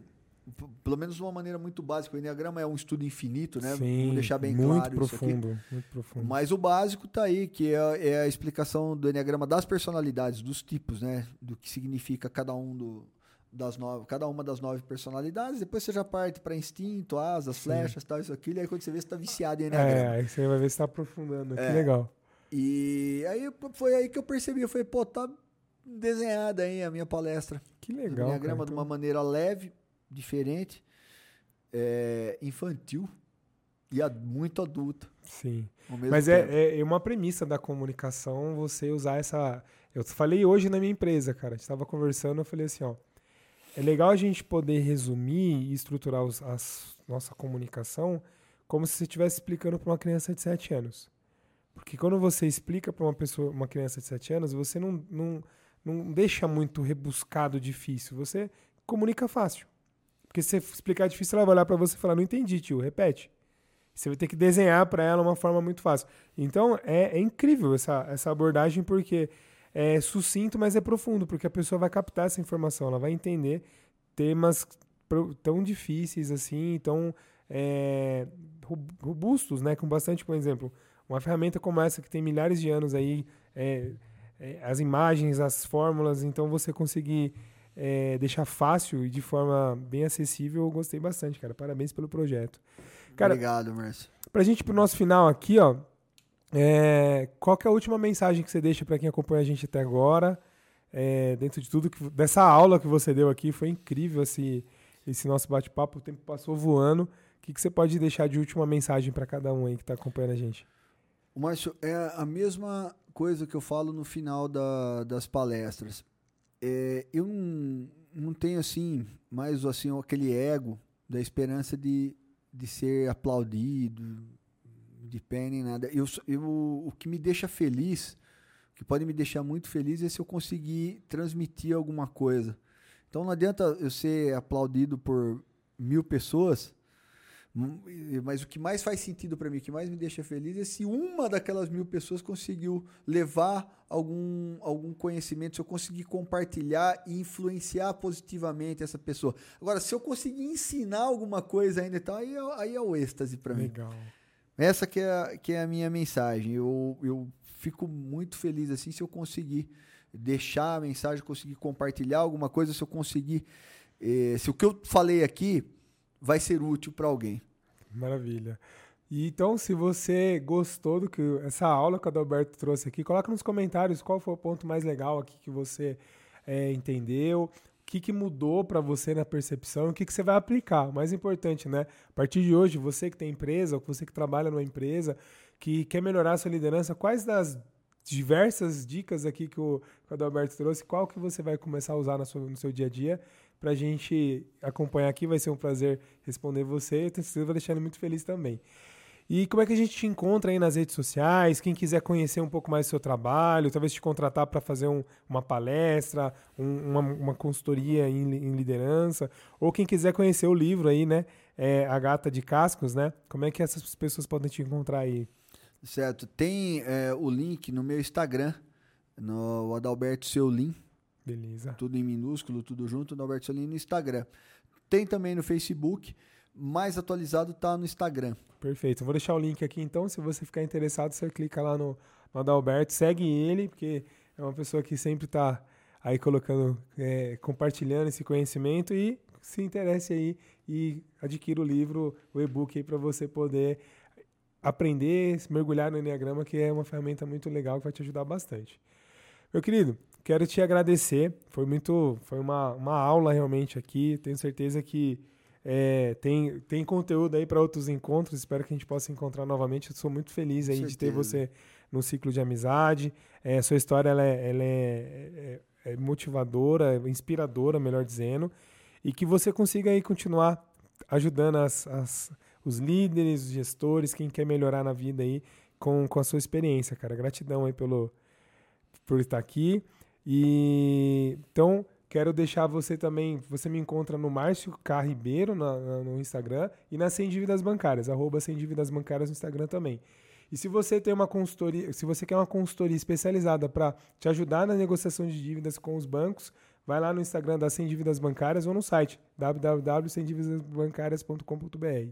pelo menos de uma maneira muito básica, o Enneagrama é um estudo infinito, né? Sim, Vamos deixar bem muito claro isso aqui. profundo, muito profundo. Mas o básico tá aí, que é, é a explicação do Enneagrama das personalidades, dos tipos, né? Do que significa cada um do, das nove, cada uma das nove personalidades. Depois você já parte para instinto, asas, Sim. flechas, tal, isso aquilo. E aí quando você vê, você tá viciado em É, Enneagrama. aí você vai ver se tá aprofundando. É. Que legal. E aí foi aí que eu percebi, eu falei, pô, tá desenhada aí a minha palestra. Que legal. Enneagrama cara. de Então, uma maneira leve, diferente, é, infantil e muito adulta. Sim. Mas tempo. é, é uma premissa da comunicação você usar essa. Eu falei hoje na minha empresa, cara. A gente tava conversando, eu falei assim, ó. É legal a gente poder resumir e estruturar os, as, nossa comunicação como se você estivesse explicando para uma criança de 7 anos. Porque quando você explica para uma pessoa, uma criança de 7 anos, você não, não, não deixa muito rebuscado, difícil. Você comunica fácil. Porque se você explicar difícil, ela vai olhar para você e falar: Não entendi, tio, repete. Você vai ter que desenhar para ela uma forma muito fácil. Então é, é, incrível essa, essa abordagem porque é sucinto, mas é profundo, porque a pessoa vai captar essa informação, ela vai entender temas tão difíceis assim, tão é, robustos, né? Com bastante, por exemplo, uma ferramenta como essa que tem milhares de anos aí, é, é, as imagens, as fórmulas, então você conseguir é, deixar fácil e de forma bem acessível, eu gostei bastante, cara. Parabéns pelo projeto. Cara, Obrigado, Márcio. Pra gente ir pro nosso final aqui, ó, é, qual que é a última mensagem que você deixa para quem acompanha a gente até agora? É, dentro de tudo, que, dessa aula que você deu aqui, foi incrível esse, esse nosso bate-papo, o tempo passou voando. O que, que você pode deixar de última mensagem para cada um aí que está acompanhando a gente? Márcio, é a mesma coisa que eu falo no final da, das palestras. É, eu não, não tenho assim mais assim aquele ego da esperança de, de ser aplaudido, de pé nem nada. Eu, eu, o que me deixa feliz, o que pode me deixar muito feliz é se eu conseguir transmitir alguma coisa. Então não adianta eu ser aplaudido por mil pessoas, mas o que mais faz sentido para mim, o que mais me deixa feliz é se uma daquelas mil pessoas conseguiu levar algum, algum conhecimento, se eu conseguir compartilhar e influenciar positivamente essa pessoa. Agora, se eu conseguir ensinar alguma coisa ainda, então aí, é, aí é o êxtase para mim. Legal. Essa que é, que é a minha mensagem. Eu, eu fico muito feliz assim se eu conseguir deixar a mensagem, conseguir compartilhar alguma coisa, se eu conseguir. Eh, se o que eu falei aqui vai ser útil para alguém. Maravilha. Então, se você gostou do que essa aula que o Adalberto trouxe aqui, coloca nos comentários qual foi o ponto mais legal aqui que você é, entendeu que, que mudou para você na percepção, o que, que você vai aplicar. O mais importante, né? A partir de hoje, você que tem empresa, ou você que trabalha numa empresa, que quer melhorar a sua liderança, quais das diversas dicas aqui que o, que o Adalberto trouxe, qual que você vai começar a usar no seu, no seu dia a dia para a gente acompanhar aqui. Vai ser um prazer responder você. Eu tenho certeza que vai deixar ele muito feliz também. E como é que a gente te encontra aí nas redes sociais? Quem quiser conhecer um pouco mais do seu trabalho, talvez te contratar para fazer um, uma palestra, um, uma, uma, consultoria em, em, liderança, ou quem quiser conhecer o livro aí, né? É, a Gata de Cascos, né? Como é que essas pessoas podem te encontrar aí? Certo. Tem é, o link no meu Instagram, no Adalberto Seulin. Beleza. Tudo em minúsculo, tudo junto, Adalberto Seulin no Instagram. Tem também no Facebook mais atualizado está no Instagram. Perfeito. Vou deixar o link aqui então. Se você ficar interessado, você clica lá no, no Adalberto, segue ele, porque é uma pessoa que sempre está aí colocando, é, compartilhando esse conhecimento e se interesse aí e adquira o livro, o e-book aí para você poder aprender, mergulhar no Enneagrama, que é uma ferramenta muito legal que vai te ajudar bastante. Meu querido, quero te agradecer. Foi muito, foi uma, uma aula realmente aqui. Tenho certeza que é, tem, tem conteúdo aí para outros encontros. Espero que a gente possa encontrar novamente. Eu sou muito feliz aí de ter você no ciclo de amizade. É, sua história ela é, ela é, é, é motivadora, inspiradora, melhor dizendo, e que você consiga aí continuar ajudando as, as, os líderes, os gestores, quem quer melhorar na vida aí com, com a sua experiência, cara. Gratidão aí pelo por estar aqui. E então Quero deixar você também. Você me encontra no Márcio K. Ribeiro na, na, no Instagram e na Sem Dívidas Bancárias, arroba Sem Dívidas Bancárias no Instagram também. E se você tem uma consultoria, se você quer uma consultoria especializada para te ajudar na negociação de dívidas com os bancos, vai lá no Instagram da Sem Dívidas Bancárias ou no site www.semdividasbancarias.com.br.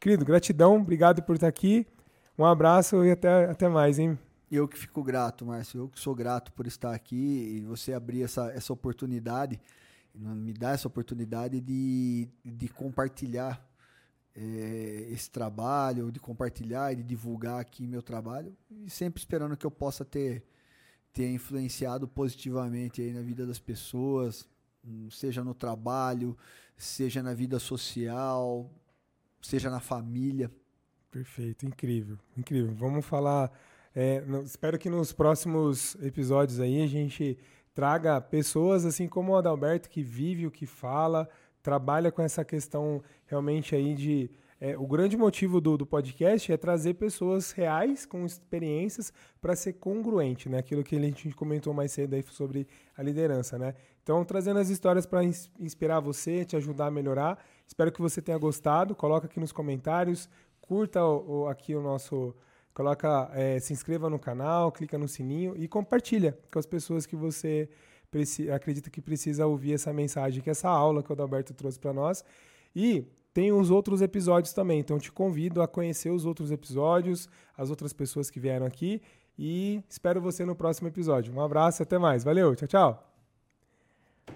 Querido, gratidão, obrigado por estar aqui. Um abraço e até, até mais, hein? Eu que fico grato, Márcio. Eu que sou grato por estar aqui e você abrir essa, essa oportunidade, me dar essa oportunidade de, de compartilhar é, esse trabalho, de compartilhar e de divulgar aqui meu trabalho, e sempre esperando que eu possa ter, ter influenciado positivamente aí na vida das pessoas, seja no trabalho, seja na vida social, seja na família. Perfeito, incrível, incrível. Vamos falar é, espero que nos próximos episódios aí a gente traga pessoas assim como o Adalberto que vive o que fala, trabalha com essa questão realmente aí de é, o grande motivo do, do podcast é trazer pessoas reais com experiências para ser congruente, né? Aquilo que a gente comentou mais cedo aí sobre a liderança, né? Então, trazendo as histórias para inspirar você, te ajudar a melhorar. Espero que você tenha gostado. Coloca aqui nos comentários, curta o, o, aqui o nosso, coloca, é, se inscreva no canal, clica no sininho e compartilha com as pessoas que você acredita que precisa ouvir essa mensagem, que essa aula que o Adalberto trouxe para nós. E tem os outros episódios também, então te convido a conhecer os outros episódios, as outras pessoas que vieram aqui e espero você no próximo episódio. Um abraço até mais. Valeu, tchau, tchau.